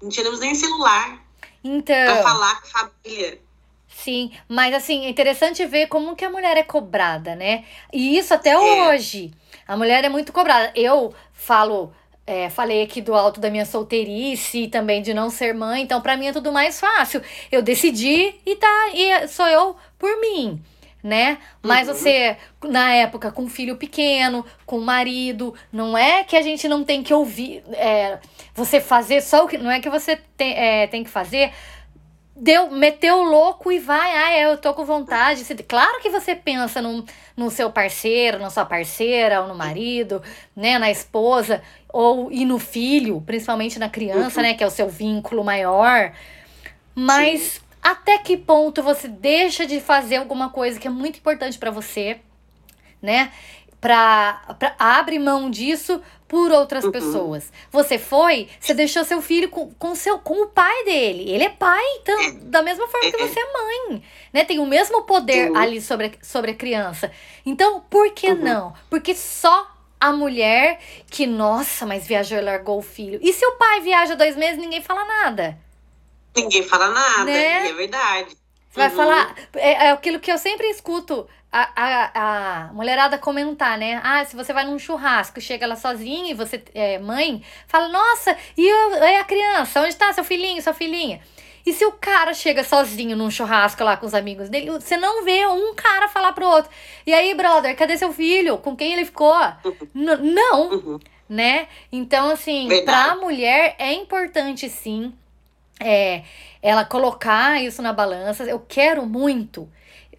não tínhamos nem celular. Então. Pra falar com a família. Sim, mas assim, é interessante ver como que a mulher é cobrada, né? E isso até é. hoje. A mulher é muito cobrada. Eu falo, é, falei aqui do alto da minha solteirice e também de não ser mãe, então para mim é tudo mais fácil. Eu decidi e tá, e sou eu por mim né? Mas uhum. você, na época, com filho pequeno, com marido, não é que a gente não tem que ouvir, é, você fazer só o que. Não é que você tem, é, tem que fazer. Deu, meteu o louco e vai, ah, eu tô com vontade. Claro que você pensa no, no seu parceiro, na sua parceira, ou no marido, né, na esposa, ou e no filho, principalmente na criança, uhum. né, que é o seu vínculo maior. Mas Sim até que ponto você deixa de fazer alguma coisa que é muito importante para você, né? Pra, pra abre mão disso por outras uhum. pessoas. Você foi, você deixou seu filho com, com, seu, com o pai dele. Ele é pai, então, da mesma forma que você é mãe. Né? Tem o mesmo poder uhum. ali sobre, a, sobre a criança. Então, por que uhum. não? Porque só a mulher que, nossa, mas viajou e largou o filho. E se o pai viaja dois meses, ninguém fala nada. Ninguém fala nada, né? é verdade. Você vai uhum. falar. É, é, aquilo que eu sempre escuto a, a, a mulherada comentar, né? Ah, se você vai num churrasco, chega lá sozinha e você é mãe, fala, nossa, e, eu, e a criança? Onde tá seu filhinho, sua filhinha? E se o cara chega sozinho num churrasco lá com os amigos dele, você não vê um cara falar pro outro. E aí, brother, cadê seu filho? Com quem ele ficou? [LAUGHS] Uhum. Não, uhum. né? Então, assim, Verdade. pra mulher é importante sim é, ela colocar isso na balança. Eu quero muito.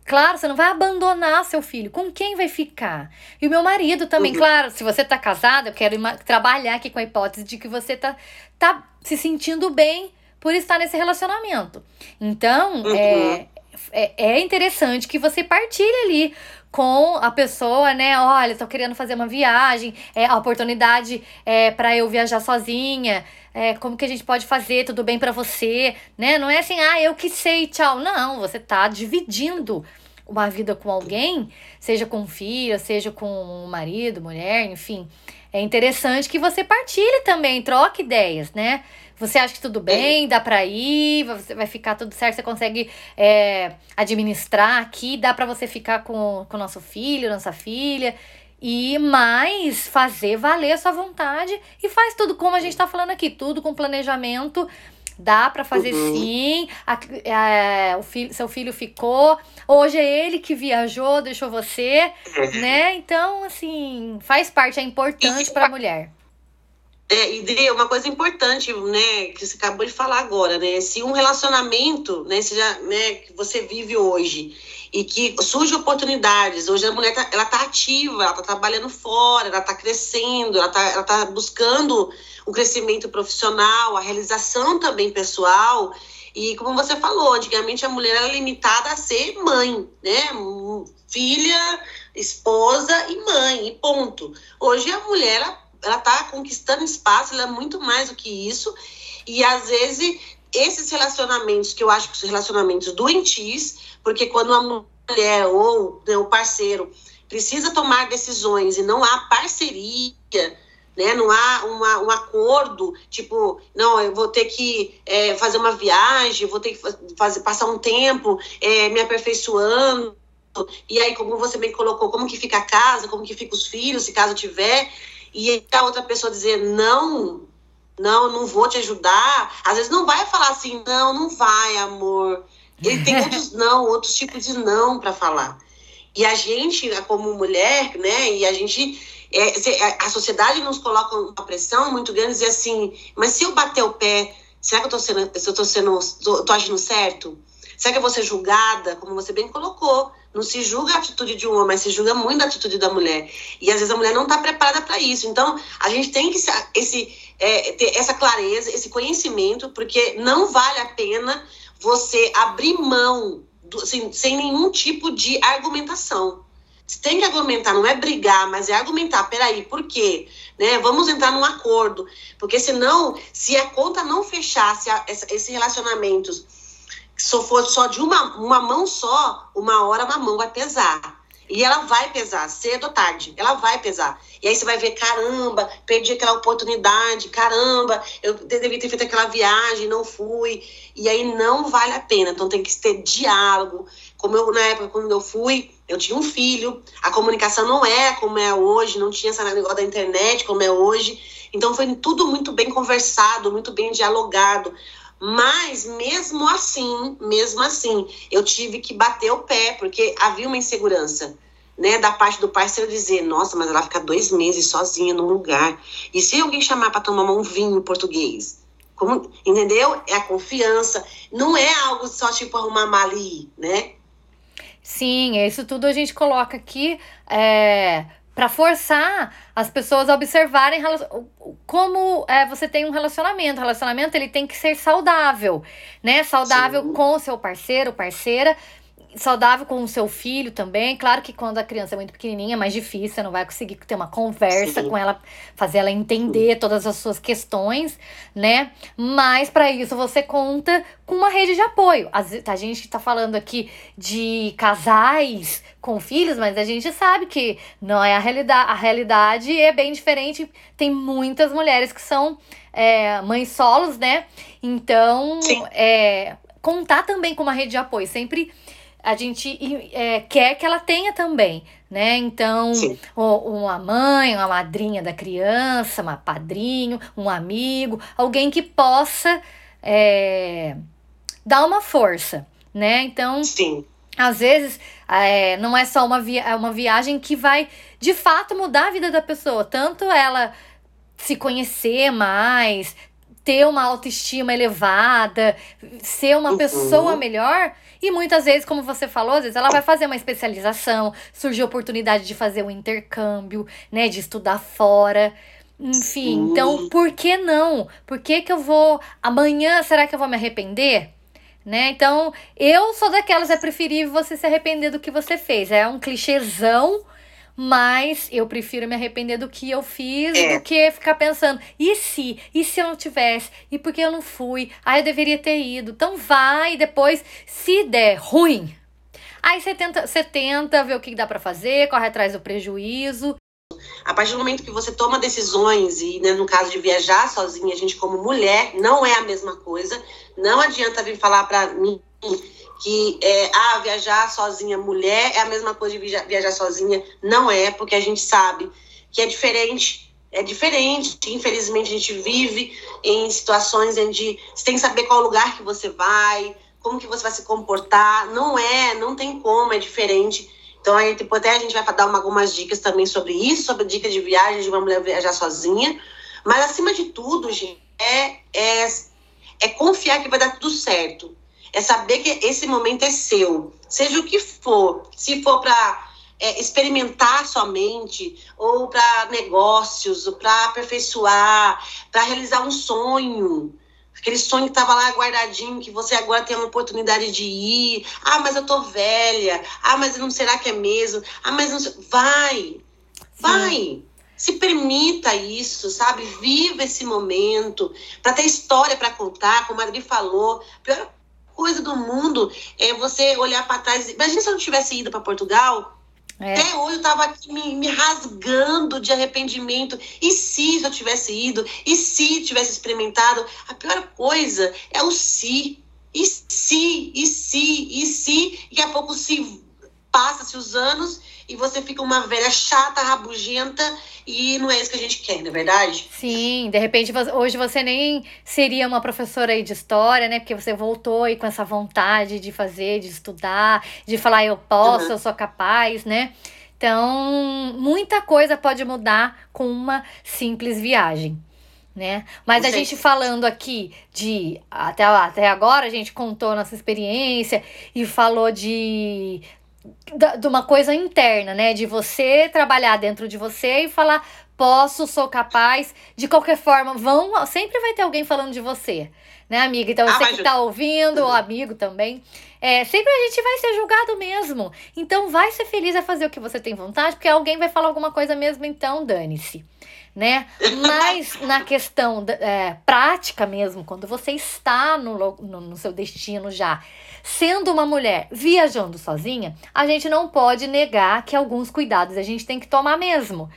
Claro, você não vai abandonar seu filho. Com quem vai ficar? E o meu marido também, uhum. claro, se você tá casada, eu quero trabalhar aqui com a hipótese de que você tá, tá se sentindo bem por estar nesse relacionamento. Então, uhum. é, é, é interessante que você partilhe ali com a pessoa, né? Olha, tô querendo fazer uma viagem, é a oportunidade é para eu viajar sozinha. É, como que a gente pode fazer? Tudo bem para você, né? Não é assim, ah, eu que sei, tchau. Não, você tá dividindo uma vida com alguém, seja com filho, seja com marido, mulher, enfim, é interessante que você partilhe também, troque ideias, né? Você acha que tudo bem, dá pra ir, você vai ficar tudo certo, você consegue é, administrar aqui, dá pra você ficar com o nosso filho, nossa filha e mais fazer valer a sua vontade e faz tudo como a gente está falando aqui, tudo com planejamento. Dá para fazer uhum. sim. A, a, o filho, seu filho ficou. Hoje é ele que viajou, deixou você, uhum. né? Então, assim, faz parte, é importante para a mulher. É, e uma coisa importante, né, que você acabou de falar agora, né? Se um relacionamento, né, seja, né, que você vive hoje e que surgem oportunidades, hoje a mulher tá, ela tá ativa, ela tá trabalhando fora, ela tá crescendo, ela tá, ela tá buscando o crescimento profissional, a realização também pessoal. E como você falou, antigamente a mulher era limitada a ser mãe, né? Filha, esposa e mãe, e ponto. Hoje a mulher ela está conquistando espaço, ela é muito mais do que isso. E às vezes esses relacionamentos, que eu acho que são relacionamentos doentios, porque quando a mulher ou né, o parceiro precisa tomar decisões e não há parceria, né? Não há uma, um acordo, tipo, não, eu vou ter que é, fazer uma viagem, vou ter que fazer, passar um tempo é, me aperfeiçoando. E aí, como você bem colocou, como que fica a casa, como que fica os filhos, se caso tiver e a outra pessoa dizer não, não, não vou te ajudar, às vezes não vai falar assim, não, não vai, amor. Ele tem outros [LAUGHS] não, outros tipos de não para falar. E a gente, como mulher, né, e a gente, é, a sociedade nos coloca uma pressão muito grande, dizer assim, mas se eu bater o pé, será que eu tô sendo, se eu tô sendo, tô, tô agindo certo? Será que eu vou ser julgada, como você bem colocou? Não se julga a atitude de um homem, mas se julga muito a atitude da mulher. E às vezes a mulher não está preparada para isso. Então, a gente tem que esse, é, ter essa clareza, esse conhecimento, porque não vale a pena você abrir mão do, assim, sem nenhum tipo de argumentação. Você tem que argumentar, não é brigar, mas é argumentar. Peraí, por quê? Né? Vamos entrar num acordo. Porque senão, se a conta não fechar, se a, esses relacionamentos se for só de uma, uma mão só, uma hora uma mão vai pesar. E ela vai pesar, cedo ou tarde, ela vai pesar. E aí você vai ver, caramba, perdi aquela oportunidade, caramba, eu devia ter feito aquela viagem, não fui. E aí não vale a pena. Então tem que ter diálogo. Como eu, na época, quando eu fui, eu tinha um filho, a comunicação não é como é hoje, não tinha esse negócio da internet como é hoje. Então foi tudo muito bem conversado, muito bem dialogado. Mas mesmo assim, mesmo assim, eu tive que bater o pé, porque havia uma insegurança. Né, da parte do parceiro dizer, nossa, mas ela fica dois meses sozinha num lugar. E se alguém chamar para tomar um vinho português? Como, entendeu? É a confiança. Não é algo só tipo arrumar mali, né? Sim, isso tudo a gente coloca aqui. É, para forçar as pessoas a observarem como é, você tem um relacionamento. O relacionamento ele tem que ser saudável, né? Saudável Sim. com o seu parceiro, parceira, saudável com o seu filho também. Claro que quando a criança é muito pequenininha é mais difícil, você não vai conseguir ter uma conversa Sim. com ela, fazer ela entender todas as suas questões, né? Mas para isso você conta com uma rede de apoio. A gente tá falando aqui de casais com filhos, mas a gente sabe que não é a realidade. A realidade é bem diferente. Tem muitas mulheres que são é, mães solos, né? Então, é, contar também com uma rede de apoio. Sempre a gente é, quer que ela tenha também, né? Então, uma mãe, uma madrinha da criança, um padrinho, um amigo, alguém que possa é, dar uma força, né? Então, Sim. às vezes, é, não é só uma, via é uma viagem que vai, de fato, mudar a vida da pessoa. Tanto ela se conhecer mais, ter uma autoestima elevada, ser uma uhum. pessoa melhor. E muitas vezes, como você falou, às vezes ela vai fazer uma especialização, surge a oportunidade de fazer um intercâmbio, né, de estudar fora. Enfim, Sim. então por que não? Por que, que eu vou. Amanhã, será que eu vou me arrepender? Né? Então, eu sou daquelas, é preferível você se arrepender do que você fez. É um clichêzão, mas eu prefiro me arrepender do que eu fiz é. do que ficar pensando, e se? E se eu não tivesse? E por que eu não fui? Ah, eu deveria ter ido. Então vai, depois, se der ruim, Aí você tenta, você tenta ver o que dá para fazer, corre atrás do prejuízo. A partir do momento que você toma decisões, e né, no caso de viajar sozinha, a gente como mulher, não é a mesma coisa. Não adianta vir falar para mim que é, ah, viajar sozinha mulher é a mesma coisa de viajar, viajar sozinha. Não é, porque a gente sabe que é diferente. É diferente, infelizmente a gente vive em situações onde você tem que saber qual lugar que você vai, como que você vai se comportar. Não é, não tem como, é diferente. Então, aí, tipo, até a gente vai dar uma, algumas dicas também sobre isso, sobre dica de viagem de uma mulher viajar sozinha. Mas, acima de tudo, gente, é, é, é confiar que vai dar tudo certo. É saber que esse momento é seu. Seja o que for. Se for para é, experimentar somente, ou para negócios, ou para aperfeiçoar, para realizar um sonho aquele sonho que estava lá guardadinho, que você agora tem a oportunidade de ir. Ah, mas eu tô velha. Ah, mas não será que é mesmo? Ah, mas não vai. Vai. Sim. Se permita isso, sabe? Viva esse momento para ter história para contar, como a Adri falou. Pior coisa do mundo é você olhar para trás. Imagina se eu não tivesse ido para Portugal é. Até hoje eu tava aqui me, me, rasgando de arrependimento. E se eu tivesse ido? E se tivesse experimentado? A pior coisa é o se. E se, e se, e se. E a pouco se passa-se os anos e você fica uma velha chata, rabugenta e não é isso que a gente quer, não é verdade? Sim, de repente hoje você nem seria uma professora aí de história, né? Porque você voltou aí com essa vontade de fazer, de estudar, de falar eu posso, uhum. eu sou capaz, né? Então, muita coisa pode mudar com uma simples viagem. Né? Mas a gente falando aqui de até, até agora a gente contou nossa experiência e falou de de uma coisa interna, né? De você trabalhar dentro de você e falar, posso, sou capaz. De qualquer forma, vão, sempre vai ter alguém falando de você, né, amiga? Então, você ah, que tá ouvindo, o amigo também, é, sempre a gente vai ser julgado mesmo. Então, vai ser feliz a fazer o que você tem vontade, porque alguém vai falar alguma coisa mesmo, então dane-se né? Mas na questão é, prática mesmo, quando você está no, no, no, seu destino já, sendo uma mulher viajando sozinha, a gente não pode negar que alguns cuidados a gente tem que tomar mesmo.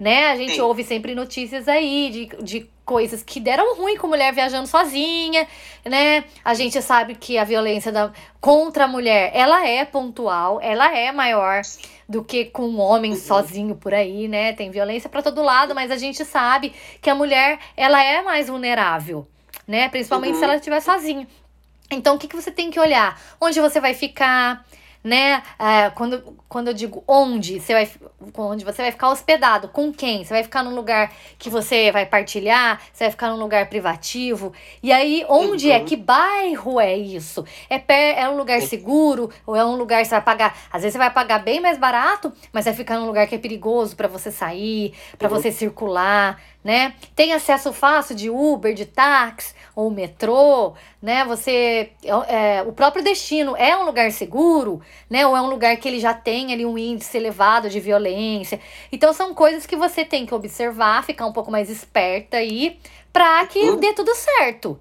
Né? A gente Sim. ouve sempre notícias aí de, de coisas que deram ruim com mulher viajando sozinha, né? A gente sabe que a violência da, contra a mulher, ela é pontual, ela é maior do que com um homem uhum. sozinho por aí, né? Tem violência para todo lado, mas a gente sabe que a mulher, ela é mais vulnerável, né? Principalmente uhum. se ela estiver sozinha. Então, o que, que você tem que olhar? Onde você vai ficar? Né? É, quando, quando eu digo onde, você vai, onde você vai ficar hospedado, com quem? Você vai ficar num lugar que você vai partilhar, você vai ficar num lugar privativo. E aí, onde é? uhum. é? Que bairro é isso? É, pé, é um lugar seguro? Ou é um lugar que você vai pagar? Às vezes você vai pagar bem mais barato, mas vai ficar num lugar que é perigoso para você sair, para uhum. você circular né? Tem acesso fácil de Uber, de táxi ou metrô, né? Você é, o próprio destino é um lugar seguro, né? Ou é um lugar que ele já tem ali um índice elevado de violência. Então são coisas que você tem que observar, ficar um pouco mais esperta aí para que uhum. dê tudo certo,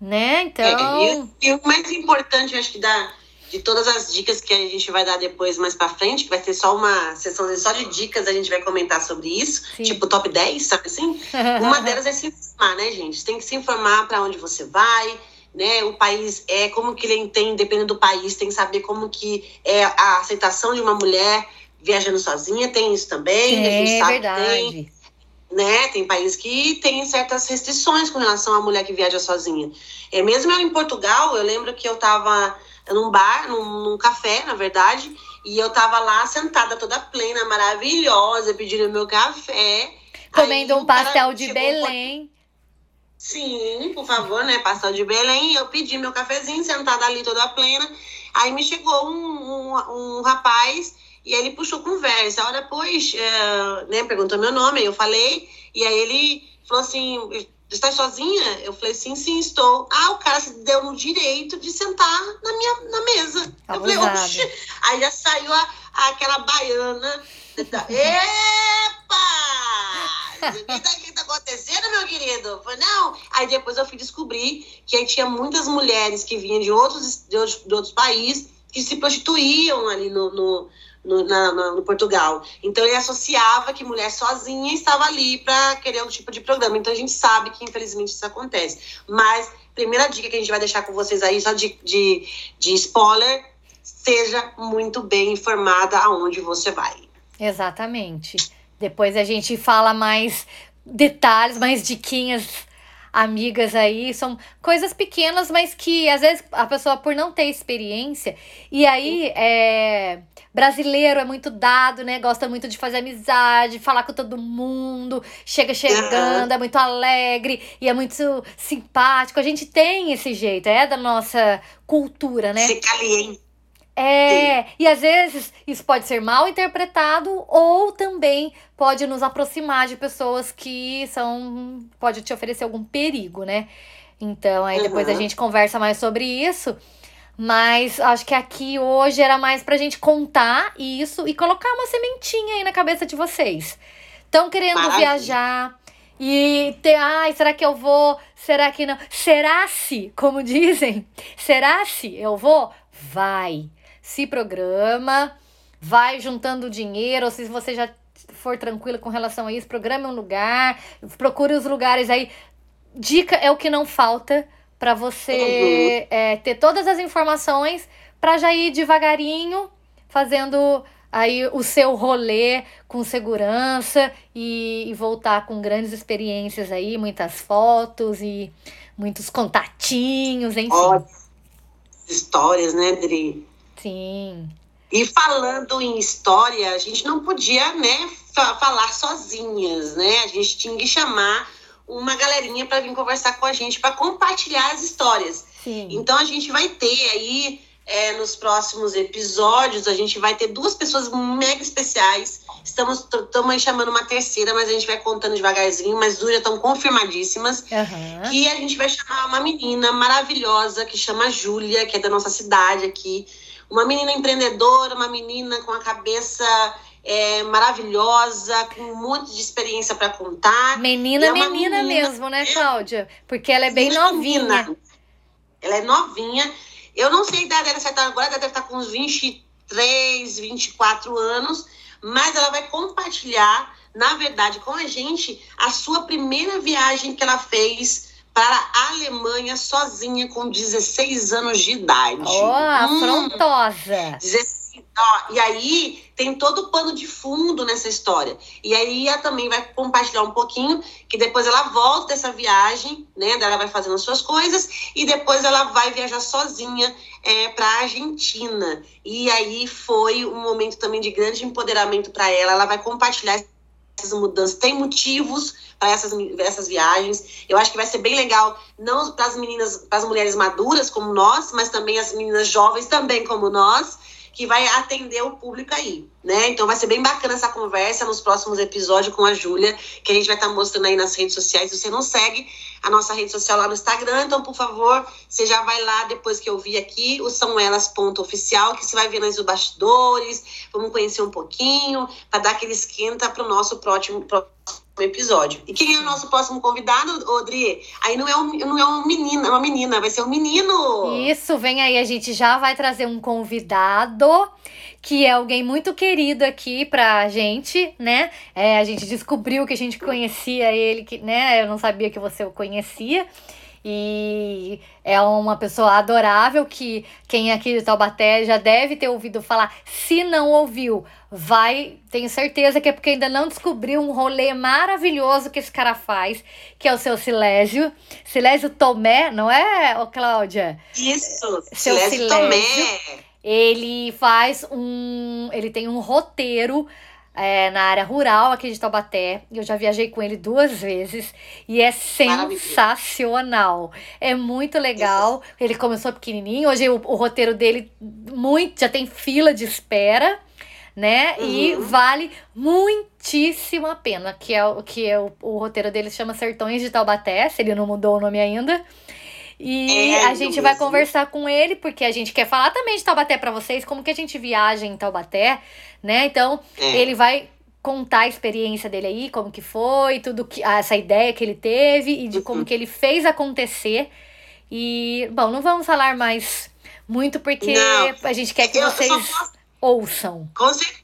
né? Então. É, e, e, o mais importante, acho que dá de todas as dicas que a gente vai dar depois mais para frente, que vai ter só uma sessão só de dicas, a gente vai comentar sobre isso, Sim. tipo top 10, sabe assim? [LAUGHS] uma delas é se informar, né, gente? Tem que se informar para onde você vai, né? O país é como que ele tem, dependendo do país, tem que saber como que é a aceitação de uma mulher viajando sozinha, tem isso também, é, a gente sabe verdade. tem né? Tem países que tem certas restrições com relação à mulher que viaja sozinha. É, mesmo eu em Portugal, eu lembro que eu estava num bar, num, num, café, na verdade, e eu tava lá sentada toda plena, maravilhosa, pedindo meu café. Comendo Aí, um pastel de Belém. Sim, por favor, né? Pastel de Belém. Eu pedi meu cafezinho, sentada ali toda plena. Aí me chegou um, um, um rapaz e ele puxou conversa. Hora depois, é, né, perguntou meu nome, eu falei, e aí ele falou assim: está sozinha? Eu falei, sim, sim, estou. Ah, o cara se deu no direito de sentar na minha na mesa. Abusado. Eu falei, oxe. Aí já saiu a, a, aquela baiana. Epa! [LAUGHS] O que tá, que tá acontecendo, meu querido? Eu falei, não. Aí depois eu fui descobrir que aí tinha muitas mulheres que vinham de outros, de outros, de outros países que se prostituíam ali no, no, no, na, no Portugal. Então ele associava que mulher sozinha estava ali para querer um tipo de programa. Então a gente sabe que infelizmente isso acontece. Mas primeira dica que a gente vai deixar com vocês aí, só de, de, de spoiler, seja muito bem informada aonde você vai. Exatamente. Depois a gente fala mais detalhes, mais diquinhas amigas aí, são coisas pequenas, mas que às vezes a pessoa por não ter experiência, e aí é, brasileiro é muito dado, né? Gosta muito de fazer amizade, falar com todo mundo, chega chegando, é muito alegre e é muito simpático. A gente tem esse jeito, é da nossa cultura, né? Se caliente. É, e às vezes isso pode ser mal interpretado ou também pode nos aproximar de pessoas que são. pode te oferecer algum perigo, né? Então, aí depois uhum. a gente conversa mais sobre isso. Mas acho que aqui hoje era mais pra gente contar isso e colocar uma sementinha aí na cabeça de vocês. Estão querendo Maravilha. viajar e ter, ai, será que eu vou? Será que não? Será se, como [LAUGHS] dizem? Será se eu vou? Vai se programa, vai juntando dinheiro, ou se você já for tranquila com relação a isso, programe um lugar, procure os lugares aí. Dica é o que não falta para você uhum. é, ter todas as informações para já ir devagarinho fazendo aí o seu rolê com segurança e, e, voltar com grandes experiências aí, muitas fotos e muitos contatinhos, enfim. Histórias, né, Dri? Sim. E falando em história, a gente não podia, né, falar sozinhas, né? A gente tinha que chamar uma galerinha para vir conversar com a gente, para compartilhar as histórias. Sim. Então a gente vai ter aí é, nos próximos episódios, a gente vai ter duas pessoas mega especiais. Estamos, estamos chamando uma terceira, mas a gente vai contando devagarzinho, mas duas já estão confirmadíssimas. Uhum. E a gente vai chamar uma menina maravilhosa que chama Júlia, que é da nossa cidade aqui uma menina empreendedora, uma menina com a cabeça é, maravilhosa, com um monte de experiência para contar. Menina, é menina, menina, mesmo, né, Cláudia? Porque ela é bem novinha. Menina. Ela é novinha. Eu não sei a idade dela certa agora, ela deve estar com uns 23, 24 anos, mas ela vai compartilhar, na verdade, com a gente, a sua primeira viagem que ela fez para a Alemanha sozinha com 16 anos de idade. Oh, afrontosa! Hum, ó, e aí tem todo o pano de fundo nessa história. E aí ela também vai compartilhar um pouquinho, que depois ela volta dessa viagem, né? Ela vai fazendo as suas coisas e depois ela vai viajar sozinha é, para a Argentina. E aí foi um momento também de grande empoderamento para ela. Ela vai compartilhar essas mudanças, tem motivos para essas, essas viagens. Eu acho que vai ser bem legal, não para as meninas, para as mulheres maduras como nós, mas também as meninas jovens também como nós, que vai atender o público aí, né? Então vai ser bem bacana essa conversa nos próximos episódios com a Júlia, que a gente vai estar tá mostrando aí nas redes sociais. Se você não segue a nossa rede social lá no Instagram, então por favor, você já vai lá depois que eu vi aqui, o são elas ponto oficial, que você vai ver nos bastidores, vamos conhecer um pouquinho, para dar aquele esquenta para o nosso próximo, próximo episódio. E quem é o nosso próximo convidado, Odri? Aí não é um, não é um menino, é uma menina, vai ser um menino. Isso, vem aí, a gente já vai trazer um convidado que é alguém muito querido aqui pra gente, né? É, a gente descobriu que a gente conhecia ele, que, né? Eu não sabia que você o conhecia. E é uma pessoa adorável que quem é aqui de Taubaté já deve ter ouvido falar. Se não ouviu, vai, tenho certeza que é porque ainda não descobriu um rolê maravilhoso que esse cara faz, que é o seu Silésio. Silésio Tomé, não é, ô Cláudia? Isso, seu Silésio, Silésio Tomé. Ele faz um. Ele tem um roteiro é, na área rural aqui de Taubaté. Eu já viajei com ele duas [LAUGHS] vezes e é sensacional. É muito legal. Ele começou pequenininho, hoje o, o roteiro dele muito já tem fila de espera, né? Uhum. E vale muitíssimo a pena, que é o que é o, o roteiro dele chama Sertões de Taubaté, se ele não mudou o nome ainda. E é, a gente vai conversar com ele, porque a gente quer falar também de Taubaté para vocês, como que a gente viaja em Taubaté, né? Então, é. ele vai contar a experiência dele aí, como que foi, tudo que essa ideia que ele teve e de como uhum. que ele fez acontecer. E, bom, não vamos falar mais muito porque Não. a gente quer que Eu vocês posso- ouçam. Com cer-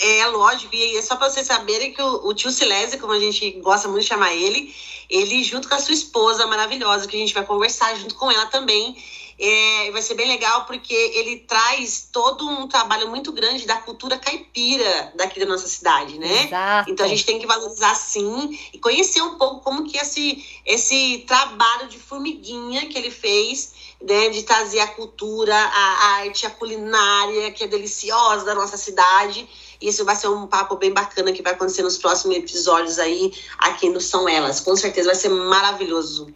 É lógico, e é só para vocês saberem que o, o tio Silésio, como a gente gosta muito de chamar ele, ele junto com a sua esposa maravilhosa, que a gente vai conversar junto com ela também. É, vai ser bem legal porque ele traz todo um trabalho muito grande da cultura caipira daqui da nossa cidade, né? Exato. Então a gente tem que valorizar sim e conhecer um pouco como que esse, esse trabalho de formiguinha que ele fez, né, de trazer a cultura, a arte, a culinária, que é deliciosa da nossa cidade. Isso vai ser um papo bem bacana que vai acontecer nos próximos episódios aí, aqui no São Elas. Com certeza vai ser maravilhoso.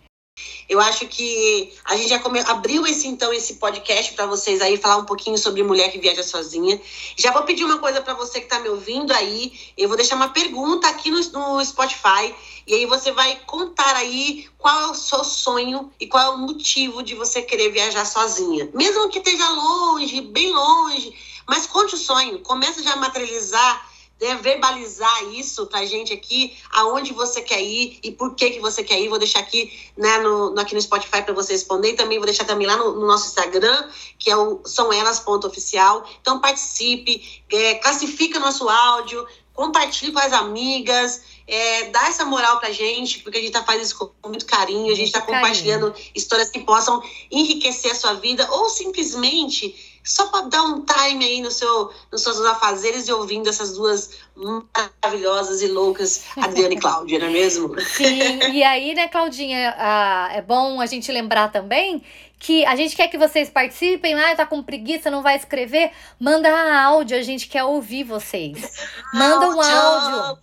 Eu acho que a gente já come... abriu esse então esse podcast para vocês aí falar um pouquinho sobre mulher que viaja sozinha. Já vou pedir uma coisa para você que está me ouvindo aí. Eu vou deixar uma pergunta aqui no, no Spotify e aí você vai contar aí qual é o seu sonho e qual é o motivo de você querer viajar sozinha, mesmo que esteja longe, bem longe. Mas conte o sonho, começa já a materializar né, verbalizar isso pra gente aqui, aonde você quer ir e por que que você quer ir. Vou deixar aqui, né, no, no- aqui no Spotify para você responder. E também vou deixar também lá no, no nosso Instagram, que é o sãoelas.oficial. Então participe, é, classifica nosso áudio, compartilhe com as amigas, é, dá essa moral pra gente, porque a gente tá fazendo isso com muito carinho, a gente tá compartilhando histórias que possam enriquecer a sua vida ou simplesmente só para dar um time aí no seu, nos seus afazeres e ouvindo essas duas maravilhosas e loucas, Adriana e Cláudia, não é mesmo? Sim, e aí, né, Claudinha, ah, é bom a gente lembrar também que a gente quer que vocês participem, ah, tá com preguiça, não vai escrever, manda áudio, a gente quer ouvir vocês. Manda um áudio.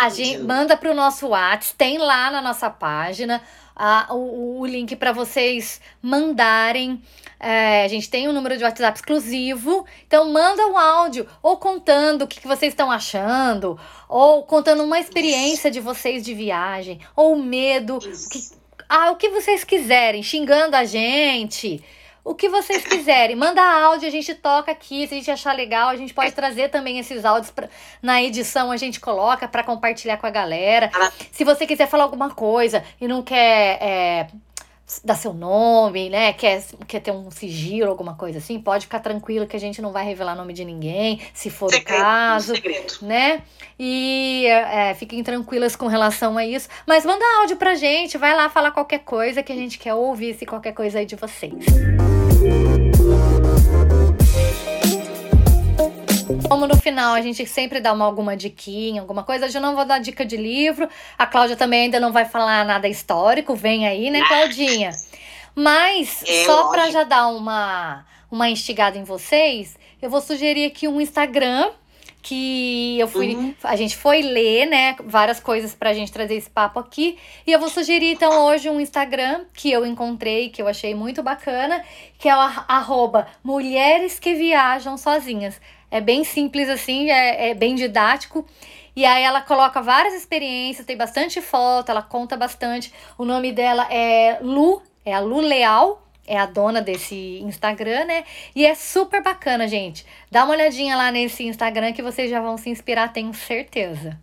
A gente manda para o nosso WhatsApp, tem lá na nossa página ah, o, o link para vocês mandarem. É, a gente tem um número de WhatsApp exclusivo, então manda um áudio, ou contando o que, que vocês estão achando, ou contando uma experiência de vocês de viagem, ou medo, Isso. ah, o que vocês quiserem, xingando a gente. O que vocês quiserem, manda áudio, a gente toca aqui. Se a gente achar legal, a gente pode trazer também esses áudios pra, na edição, a gente coloca para compartilhar com a galera. Se você quiser falar alguma coisa e não quer é, dar seu nome, né? Quer, quer ter um sigilo, alguma coisa assim, pode ficar tranquilo que a gente não vai revelar nome de ninguém, se for o Segredo, caso segredo. né? E é, fiquem tranquilas com relação a isso. Mas manda áudio pra gente, vai lá falar qualquer coisa que a gente quer ouvir, se qualquer coisa aí de vocês. Como no final a gente sempre dá uma, alguma diquinha, alguma coisa, hoje eu não vou dar dica de livro. A Cláudia também ainda não vai falar nada histórico, vem aí, né, Claudinha? Mas, [LAUGHS] É, só pra lógico. já dar uma, uma instigada em vocês, eu vou sugerir aqui um Instagram que eu fui. Uhum. A gente foi ler, né? Várias coisas pra gente trazer esse papo aqui. E eu vou sugerir, então, hoje um Instagram que eu encontrei, que eu achei muito bacana, que é o ar- arroba Mulheres que Viajam Sozinhas. É bem simples assim, é, é bem didático. E aí ela coloca várias experiências, tem bastante foto, ela conta bastante. O nome dela é Lu, é a Lu Leal, é a dona desse Instagram, né? E é super bacana, gente. Dá uma olhadinha lá nesse Instagram que vocês já vão se inspirar, tenho certeza.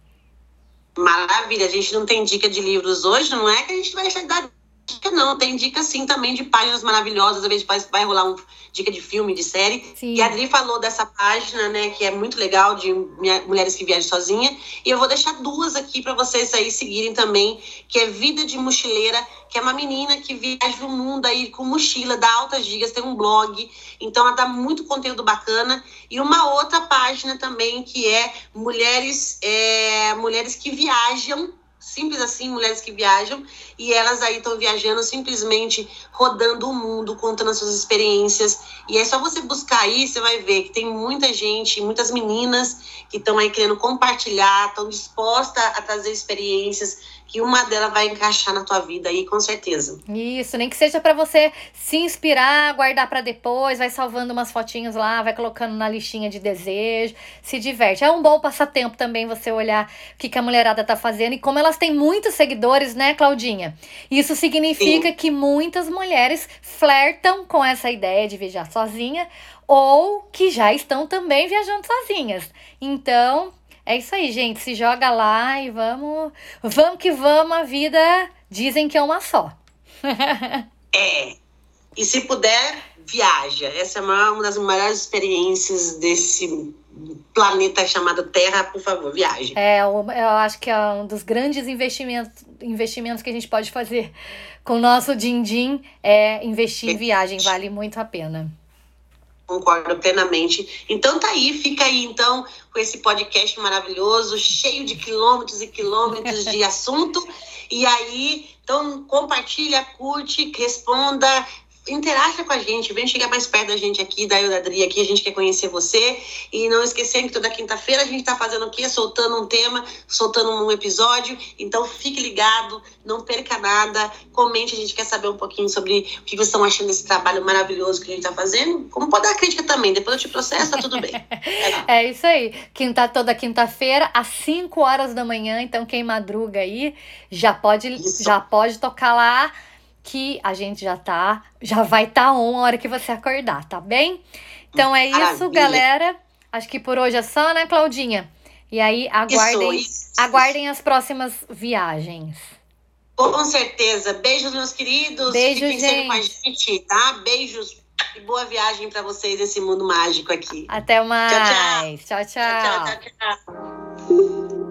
Maravilha, a gente não tem dica de livros hoje, não é que a gente vai dar dica, não. Tem dica sim também de páginas maravilhosas, às vezes vai, vai rolar um dica de filme, de série. Sim. E a Adri falou dessa página, né, que é muito legal, de mulheres que viajam sozinha. E eu vou deixar duas aqui para vocês aí seguirem também, que é Vida de Mochileira, que é uma menina que viaja o mundo aí com mochila, dá altas dicas, tem um blog. Então ela dá muito conteúdo bacana. E uma outra página também, que é Mulheres, é, mulheres que viajam simples assim, mulheres que viajam, e elas aí estão viajando simplesmente rodando o mundo, contando as suas experiências. E é só você buscar aí, você vai ver que tem muita gente, muitas meninas que estão aí querendo compartilhar, estão dispostas a trazer experiências, que uma delas vai encaixar na tua vida aí, com certeza. Isso, nem que seja pra você se inspirar, guardar pra depois, vai salvando umas fotinhos lá, vai colocando na listinha de desejo, se diverte. É um bom passatempo também você olhar o que, que a mulherada tá fazendo e como elas têm muitos seguidores, né, Claudinha? Isso significa que muitas mulheres flertam com essa ideia de viajar sozinha ou que já estão também viajando sozinhas. Então, é isso aí, gente. Se joga lá e vamos, vamos que vamos. A vida dizem que é uma só. [LAUGHS] É. E se puder, viaja. Essa é uma das maiores experiências desse planeta chamado Terra, por favor, viaje. É, eu acho que é um dos grandes investimentos, investimentos que a gente pode fazer com o nosso din-din é investir em viagem, vale muito a pena. Concordo plenamente. Então tá aí, fica aí então com esse podcast maravilhoso, cheio de quilômetros e quilômetros de [LAUGHS] assunto. E aí, então compartilha, curte, responda, interaja com a gente, vem chegar mais perto da gente aqui, da eu da Adri aqui, a gente quer conhecer você. E não esquecendo que toda quinta-feira a gente tá fazendo o quê? Soltando um tema, soltando um episódio. Então fique ligado, não perca nada, comente, a gente quer saber um pouquinho sobre o que vocês estão achando desse trabalho maravilhoso que a gente tá fazendo. Como pode dar crítica também, depois eu te processo, tá tudo bem. [LAUGHS] É, é isso aí. Quinta, toda quinta-feira, às 5 horas da manhã, então quem madruga aí já pode, já pode tocar lá que a gente já tá, já vai estar tá on a hora que você acordar, tá bem? Então é isso, Maravilha. galera. Acho que por hoje é só, né, Claudinha? E aí, aguardem, isso, isso. aguardem as próximas viagens. Com certeza. Beijos, meus queridos. Beijos, Fiquem gente. com a gente, tá? Beijos e boa viagem para vocês nesse mundo mágico aqui. Até mais. tchau. tchau, tchau. tchau, tchau, tchau.